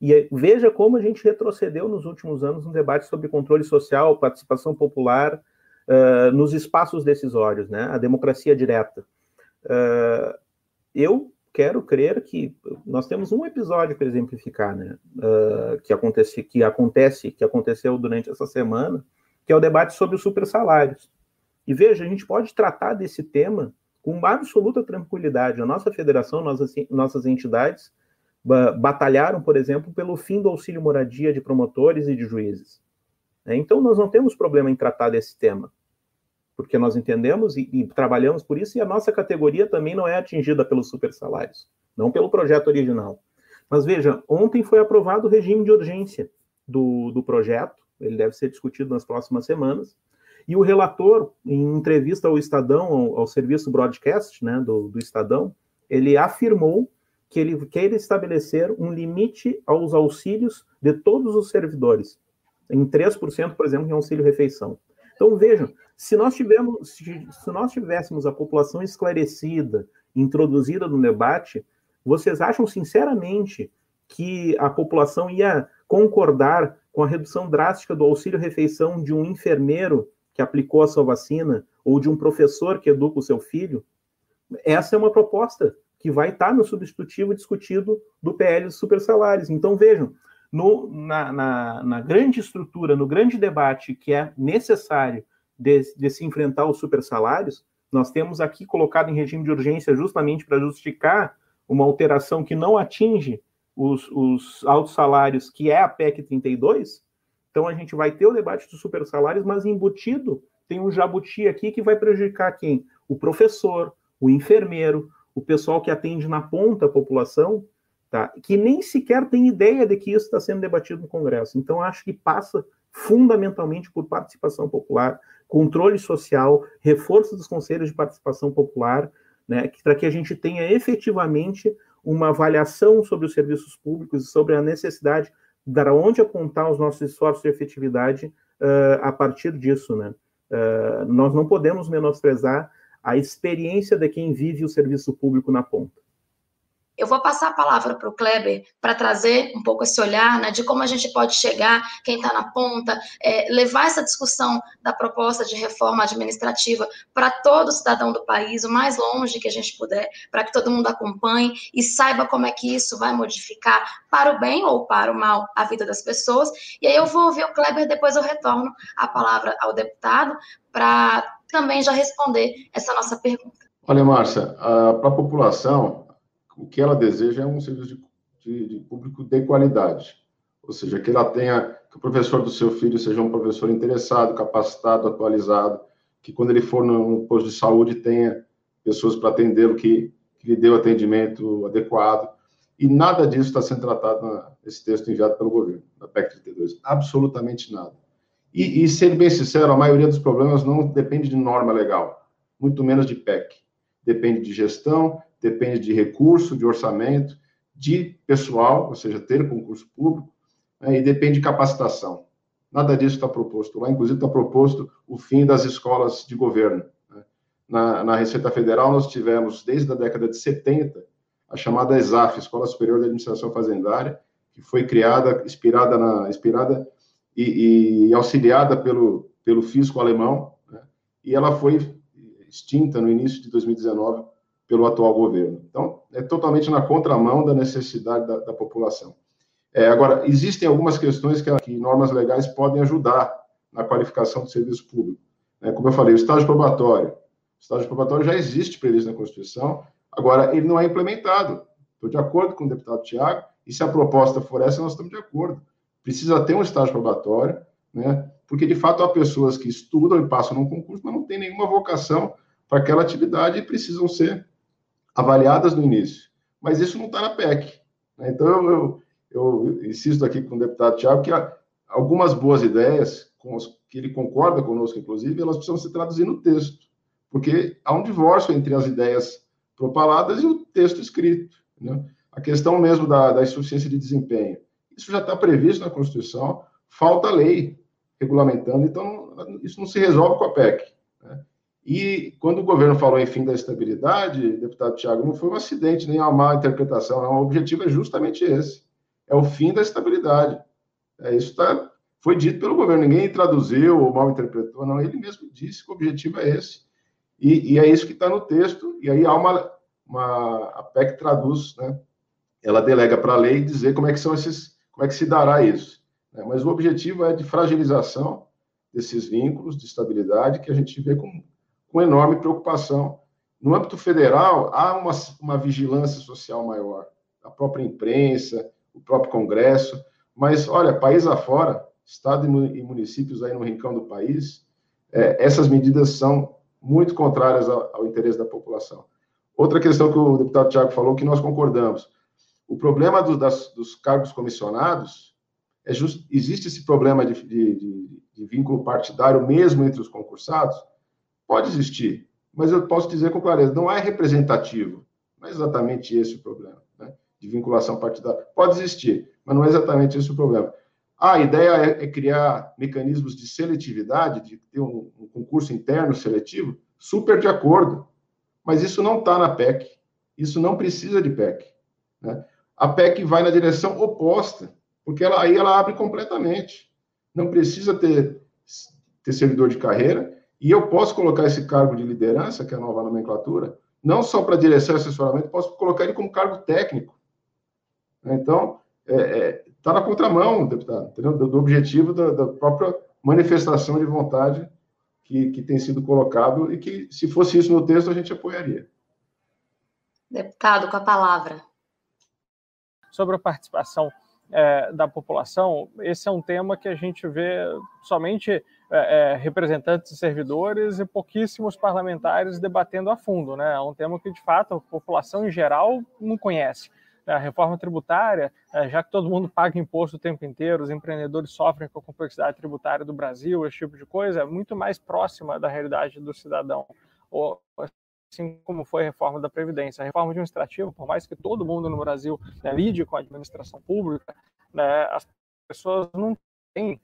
E veja como a gente retrocedeu nos últimos anos no debate sobre controle social, participação popular uh, nos espaços decisórios, né? A democracia direta. Uh, eu quero crer que nós temos um episódio para exemplificar, né? Uh, que acontece, que acontece, que aconteceu durante essa semana, que é o debate sobre os supersalários. E veja, a gente pode tratar desse tema com absoluta tranquilidade. A nossa federação, nossas, nossas entidades batalharam, por exemplo, pelo fim do auxílio moradia de promotores e de juízes. Né? Então, nós não temos problema em tratar desse tema, porque nós entendemos e, e, trabalhamos por isso, e a nossa categoria também não é atingida pelos super salários, não pelo projeto original. Mas veja, ontem foi aprovado o regime de urgência do, do projeto, ele deve ser discutido nas próximas semanas, e o relator, em entrevista ao Estadão, ao, ao serviço broadcast né, do, do Estadão, ele afirmou que ele quer estabelecer um limite aos auxílios de todos os servidores, em 3%, por exemplo, em auxílio refeição. Então vejam, se nós tivermos, se, nós tivéssemos a população esclarecida, introduzida no debate, vocês acham sinceramente que a população ia concordar com a redução drástica do auxílio refeição de um enfermeiro que aplicou a sua vacina ou de um professor que educa o seu filho? Essa é uma proposta que vai estar no substitutivo discutido do PL dos supersalários. Então, vejam, no, na, na, na, grande estrutura, no grande debate que é necessário de, de se enfrentar os supersalários, nós temos aqui colocado em regime de urgência justamente para justificar uma alteração que não atinge os, os altos salários, que é a PEC 32. Então a gente vai ter o debate dos supersalários, mas embutido tem um jabuti aqui que vai prejudicar quem? O professor, o enfermeiro, o pessoal que atende na ponta a população, tá? que nem sequer tem ideia de que isso está sendo debatido no Congresso. Então, acho que passa fundamentalmente por participação popular, controle social, reforço dos conselhos de participação popular, né, para que a gente tenha efetivamente uma avaliação sobre os serviços públicos e sobre a necessidade de onde apontar os nossos esforços de efetividade uh, a partir disso, né? Uh, nós não podemos menosprezar a experiência de quem vive o serviço público na ponta. Eu vou passar a palavra para o Kleber para trazer um pouco esse olhar né, de como a gente pode chegar, quem está na ponta, é, levar essa discussão da proposta de reforma administrativa para todo cidadão do país, o mais longe que a gente puder, para que todo mundo acompanhe e saiba como é que isso vai modificar para o bem ou para o mal a vida das pessoas. E aí eu vou ouvir o Kleber, depois eu retorno a palavra ao deputado para também já responder essa nossa pergunta. Olha, Márcia, para a população, o que ela deseja é um serviço de, de, de, público de qualidade, ou seja, que ela tenha, que o professor do seu filho seja um professor interessado, capacitado, atualizado, que quando ele for no posto de saúde tenha pessoas para atendê-lo que, que lhe dê o atendimento adequado, e nada disso está sendo tratado nesse texto enviado pelo governo, da PEC 32, absolutamente nada. E, e ser bem sincero, a maioria dos problemas não depende de norma legal, muito menos de PEC. Depende de gestão, depende de recurso, de orçamento, de pessoal, ou seja, ter concurso público, né, e depende de capacitação. Nada disso está proposto lá, inclusive está proposto o fim das escolas de governo. Né. Na, na, Receita Federal, nós tivemos, desde a década de 70, a chamada ESAF, Escola Superior de Administração Fazendária, que foi criada, inspirada, na, inspirada e, e auxiliada pelo, pelo fisco alemão, né, e ela foi extinta no início de 2019 pelo atual governo. Então, é totalmente na contramão da necessidade da, da população. É, agora, existem algumas questões que, que, normas legais podem ajudar na qualificação do serviço público. É, como eu falei, o estágio probatório. O estágio probatório já existe previsto na Constituição, agora ele não é implementado. Estou de acordo com o deputado Tiago, e se a proposta for essa, nós estamos de acordo. Precisa ter um estágio probatório, né? porque de fato há pessoas que estudam e passam num concurso, mas não têm nenhuma vocação para aquela atividade e precisam ser avaliadas no início. Mas isso não está na PEC. Né? Então, eu, eu, eu, insisto aqui com o deputado Tiago que algumas boas ideias, os, que ele concorda conosco, inclusive, elas precisam se traduzir no texto, porque há um divórcio entre as ideias propaladas e o texto escrito. Né? A questão mesmo da, da insuficiência de desempenho, isso já está previsto na Constituição, falta lei regulamentando, então isso não se resolve com a PEC. Né? E quando o governo falou em fim da estabilidade, deputado Tiago, não foi um acidente nem uma má interpretação, não. o objetivo é justamente esse: é o fim da estabilidade. É, isso tá, foi dito pelo governo, ninguém traduziu ou mal interpretou, não, ele mesmo disse que o objetivo é esse. E, e é isso que está no texto, e aí há uma, uma. A PEC traduz, né? ela delega para a lei dizer como é que são esses, como é que se dará isso. Né? Mas o objetivo é de fragilização desses vínculos de estabilidade que a gente vê com com enorme preocupação. No âmbito federal, há uma, uma vigilância social maior, a própria imprensa, o próprio Congresso, mas, olha, país afora, Estado e municípios aí no rincão do país, é, essas medidas são muito contrárias ao, ao, interesse da população. Outra questão que o deputado Tiago falou, que nós concordamos, o problema do, das, dos cargos comissionados, é just, existe esse problema de, de, de, de vínculo partidário mesmo entre os concursados, Pode existir, mas eu posso dizer com clareza, não é representativo. Não é exatamente esse o problema, né? de vinculação partidária. Pode existir, mas não é exatamente esse o problema. a ideia é, é, criar mecanismos de seletividade, de ter um, um, concurso interno seletivo, super de acordo. Mas isso não está na PEC. Isso não precisa de PEC. Né? A PEC vai na direção oposta, porque ela, aí ela abre completamente. Não precisa ter, ter servidor de carreira, e eu posso colocar esse cargo de liderança, que é a nova nomenclatura, não só para direção e assessoramento, posso colocar ele como cargo técnico. Então, é, é, está na contramão, deputado? Do, do objetivo da, da, própria manifestação de vontade que, que tem sido colocado e que, se fosse isso no texto, a gente apoiaria. Deputado, com a palavra. Sobre a participação é, da população, esse é um tema que a gente vê somente é, é, representantes e servidores e pouquíssimos parlamentares debatendo a fundo. Né? É um tema que, de fato, a população em geral não conhece. A reforma tributária, é, já que todo mundo paga imposto o tempo inteiro, os empreendedores sofrem com a complexidade tributária do Brasil, esse tipo de coisa, é muito mais próxima da realidade do cidadão assim como foi a reforma da Previdência. A reforma administrativa, por mais que todo mundo no Brasil né, lide com a administração pública, né, as pessoas não têm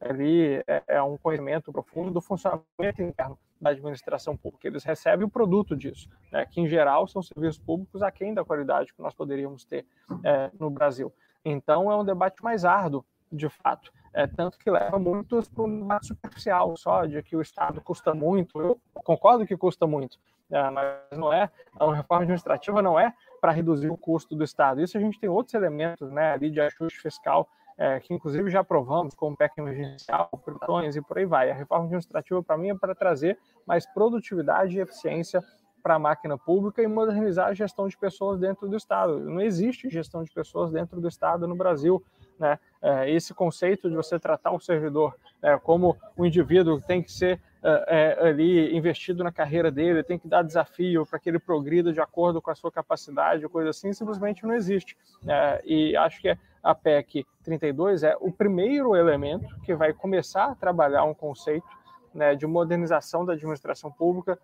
ali é, é, um conhecimento profundo do funcionamento interno da administração pública. Eles recebem o produto disso, né, que em geral são serviços públicos aquém da qualidade que nós poderíamos ter é, no Brasil. Então é um debate mais árduo, de fato. É, tanto que leva muitos para um debate superficial só, de que o Estado custa muito. Eu concordo que custa muito, é, mas não é, a reforma administrativa não é para reduzir o custo do Estado. Isso a gente tem outros elementos né, ali de ajuste fiscal, é, que inclusive já aprovamos, como PEC emergencial, prestações e por aí vai. A reforma administrativa, para mim, é para trazer mais produtividade e eficiência para a máquina pública e modernizar a gestão de pessoas dentro do Estado. Não existe gestão de pessoas dentro do Estado no Brasil. Né? É, esse conceito de você tratar o servidor é, como um indivíduo tem que ser é, é, ali investido na carreira dele, tem que dar desafio para que ele progrida de acordo com a sua capacidade, coisa assim, simplesmente não existe. É, e acho que a PEC 32 é o primeiro elemento que vai começar a trabalhar um conceito né, de modernização da administração pública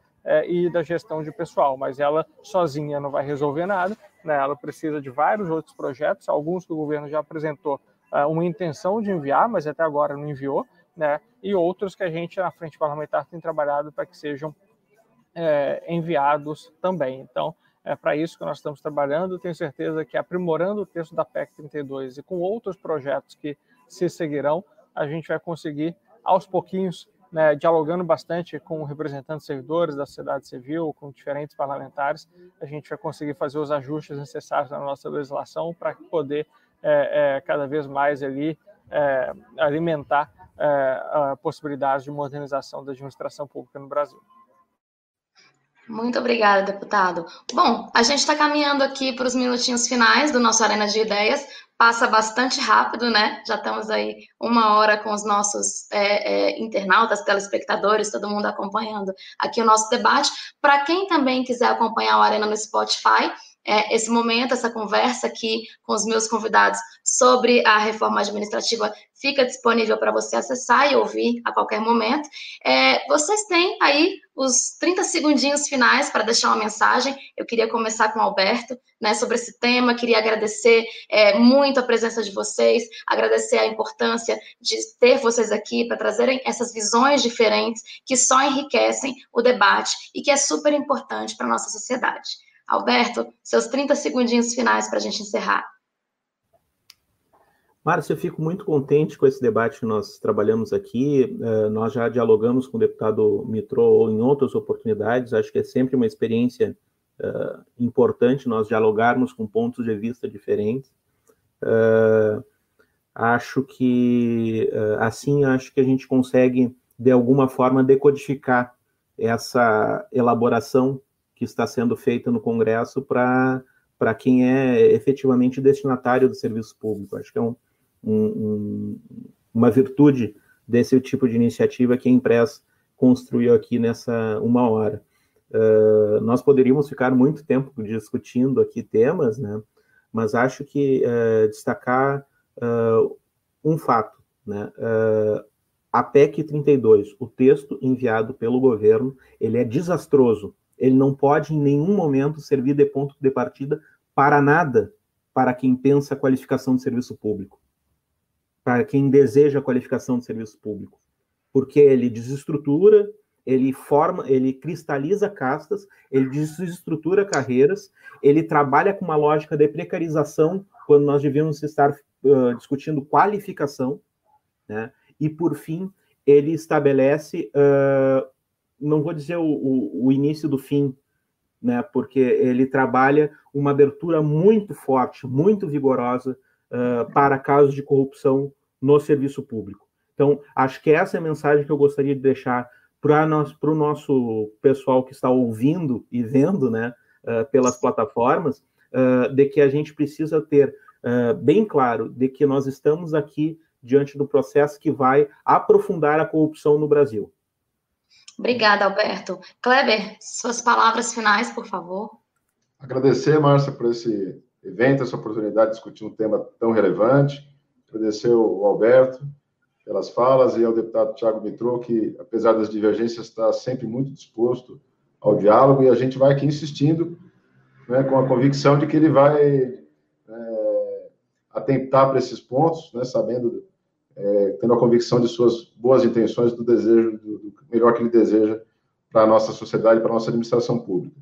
e da gestão de pessoal, mas ela sozinha não vai resolver nada, né, ela precisa de vários outros projetos, alguns que o governo já apresentou uma intenção de enviar, mas até agora não enviou, né? e outros que a gente, na frente parlamentar, tem trabalhado para que sejam é, enviados também. Então, é para isso que nós estamos trabalhando. Tenho certeza que aprimorando o texto da PEC 32 e com outros projetos que se seguirão, a gente vai conseguir, aos pouquinhos, né, dialogando bastante com representantes servidores da sociedade civil, com diferentes parlamentares, a gente vai conseguir fazer os ajustes necessários na nossa legislação para poder é, é, cada vez mais ali é, alimentar é, possibilidades de modernização da administração pública no Brasil. Muito obrigada, deputado. Bom, a gente está caminhando aqui para os minutinhos finais do nosso Arena de Ideias. Passa bastante rápido, né? Já estamos aí uma hora com os nossos é, é, internautas, telespectadores, todo mundo acompanhando aqui o nosso debate. Para quem também quiser acompanhar o Arena no Spotify, é, esse momento, essa conversa aqui com os meus convidados sobre a reforma administrativa fica disponível para você acessar e ouvir a qualquer momento. É, vocês têm aí os 30 segundinhos finais para deixar uma mensagem. Eu queria começar com o Alberto, né, sobre esse tema. Queria agradecer é, muito a presença de vocês, agradecer a importância de ter vocês aqui para trazerem essas visões diferentes que só enriquecem o debate e que é super importante para a nossa sociedade. Alberto, seus 30 segundinhos finais para a gente encerrar. Márcio, eu fico muito contente com esse debate que nós trabalhamos aqui. Uh, nós já dialogamos com o deputado Mitro em outras oportunidades. Acho que é sempre uma experiência uh, importante nós dialogarmos com pontos de vista diferentes. Uh, acho que assim acho que a gente consegue de alguma forma decodificar essa elaboração que está sendo feita no Congresso para para quem é efetivamente destinatário do serviço público. Acho que é um, um, uma virtude desse tipo de iniciativa que a Impress construiu aqui nessa uma hora. Uh, nós poderíamos ficar muito tempo discutindo aqui temas, né? Mas acho que uh, destacar uh, um fato, né? a PEC 32, o texto enviado pelo governo, ele é desastroso ele não pode em nenhum momento servir de ponto de partida para nada para quem pensa a qualificação de serviço público, para quem deseja a qualificação de serviço público, porque ele desestrutura, ele forma, ele cristaliza castas, ele desestrutura carreiras, ele trabalha com uma lógica de precarização quando nós devíamos estar uh, discutindo qualificação, né? E por fim, ele estabelece uh, não vou dizer o, o, o, início do fim, né, porque ele trabalha uma abertura muito forte, muito vigorosa uh, para casos de corrupção no serviço público. Então, acho que essa é a mensagem que eu gostaria de deixar para o nosso pessoal que está ouvindo e vendo né, uh, pelas plataformas, uh, de que a gente precisa ter uh, bem claro de que nós estamos aqui diante do processo que vai aprofundar a corrupção no Brasil. Obrigada, Alberto. Kleber, suas palavras finais, por favor. Agradecer, Márcia, por esse evento, essa oportunidade de discutir um tema tão relevante. Agradecer ao Alberto pelas falas e ao deputado Tiago Mitrô, que, apesar das divergências, está sempre muito disposto ao diálogo e a gente vai aqui insistindo né, com a convicção de que ele vai é, atentar para esses pontos, né, sabendo, é, tendo a convicção de suas boas intenções, do desejo, do, do melhor que ele deseja para a nossa sociedade, para a nossa administração pública.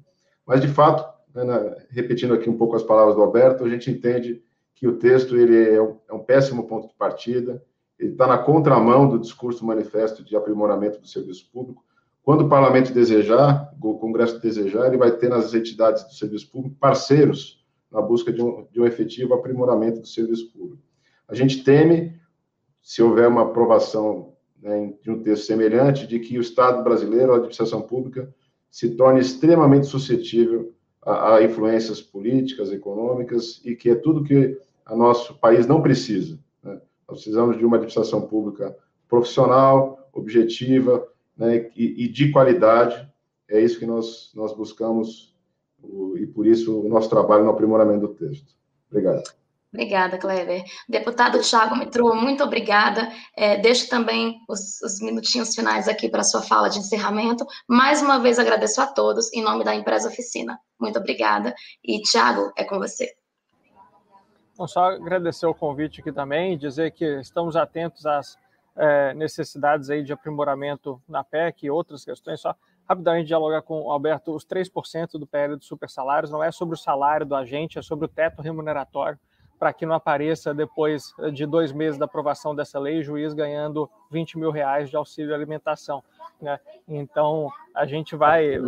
Mas, de fato, né, repetindo aqui um pouco as palavras do Alberto, a gente entende que o texto ele é um, é um péssimo ponto de partida, está na contramão do discurso manifesto de aprimoramento do serviço público. Quando o parlamento desejar, o Congresso desejar, ele vai ter nas entidades do serviço público parceiros na busca de um, de um efetivo aprimoramento do serviço público. A gente teme, se houver uma aprovação né, de um texto semelhante, de que o Estado brasileiro, a administração pública, se torne extremamente suscetível a, a influências políticas, econômicas, e que é tudo que o nosso país não precisa. Nós precisamos de uma administração pública profissional, objetiva né, e, e, de qualidade. É isso que nós, nós buscamos e por isso o nosso trabalho no aprimoramento do texto. Obrigado. Obrigada, Kleber. Deputado Tiago Mitrô, muito obrigada. É, deixo também os, os minutinhos finais aqui para a sua fala de encerramento. Mais uma vez agradeço a todos em nome da Empresa Oficina. Muito obrigada. E, Tiago, é com você. Então, só agradecer o convite aqui também, dizer que estamos atentos às é, necessidades aí de aprimoramento na PEC e outras questões. Só rapidamente dialogar com o Alberto, os 3% do PL dos super salários não é sobre o salário do agente, é sobre o teto remuneratório, para que não apareça depois de dois meses da aprovação dessa lei, juiz ganhando 20 mil reais de auxílio alimentação. Né? Então, a gente vai.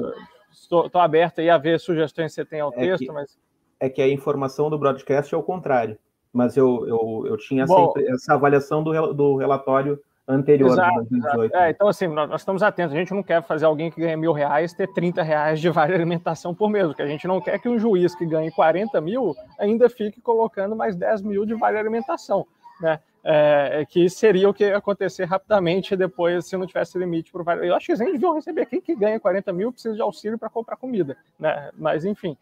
Estou, aberto aí a ver sugestões que você tem ao é texto, que... mas é que a informação do broadcast é o contrário. Mas eu, eu, eu tinha Bom, sempre essa avaliação do, do relatório anterior exato, 2018. É, então, assim, nós, nós, estamos atentos. A gente não quer fazer alguém que ganha mil reais ter 30 reais de vale alimentação por mês, porque a gente não quer que um juiz que ganhe 40 mil ainda fique colocando mais 10 mil de vale alimentação. Né? É, que seria o que ia acontecer rapidamente depois se não tivesse limite para o Eu acho que eles nem deviam receber. Quem que ganha 40 mil precisa de auxílio para comprar comida, né? Mas, enfim.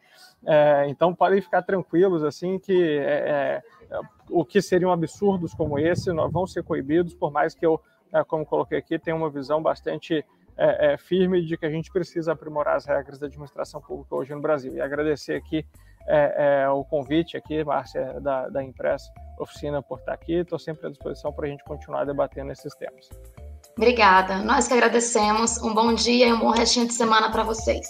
É, então, podem ficar tranquilos, assim, que é, é, o que seriam absurdos como esse não vão ser coibidos, por mais que eu, é, como coloquei aqui, tenha uma visão bastante é, firme de que a gente precisa aprimorar as regras da administração pública hoje no Brasil. E agradecer aqui é, é, o convite aqui, Márcia, da, da Impress Oficina, por estar aqui. Estou sempre à disposição para a gente continuar debatendo esses temas. Obrigada. Nós que agradecemos. Um bom dia e um bom restinho de semana para vocês.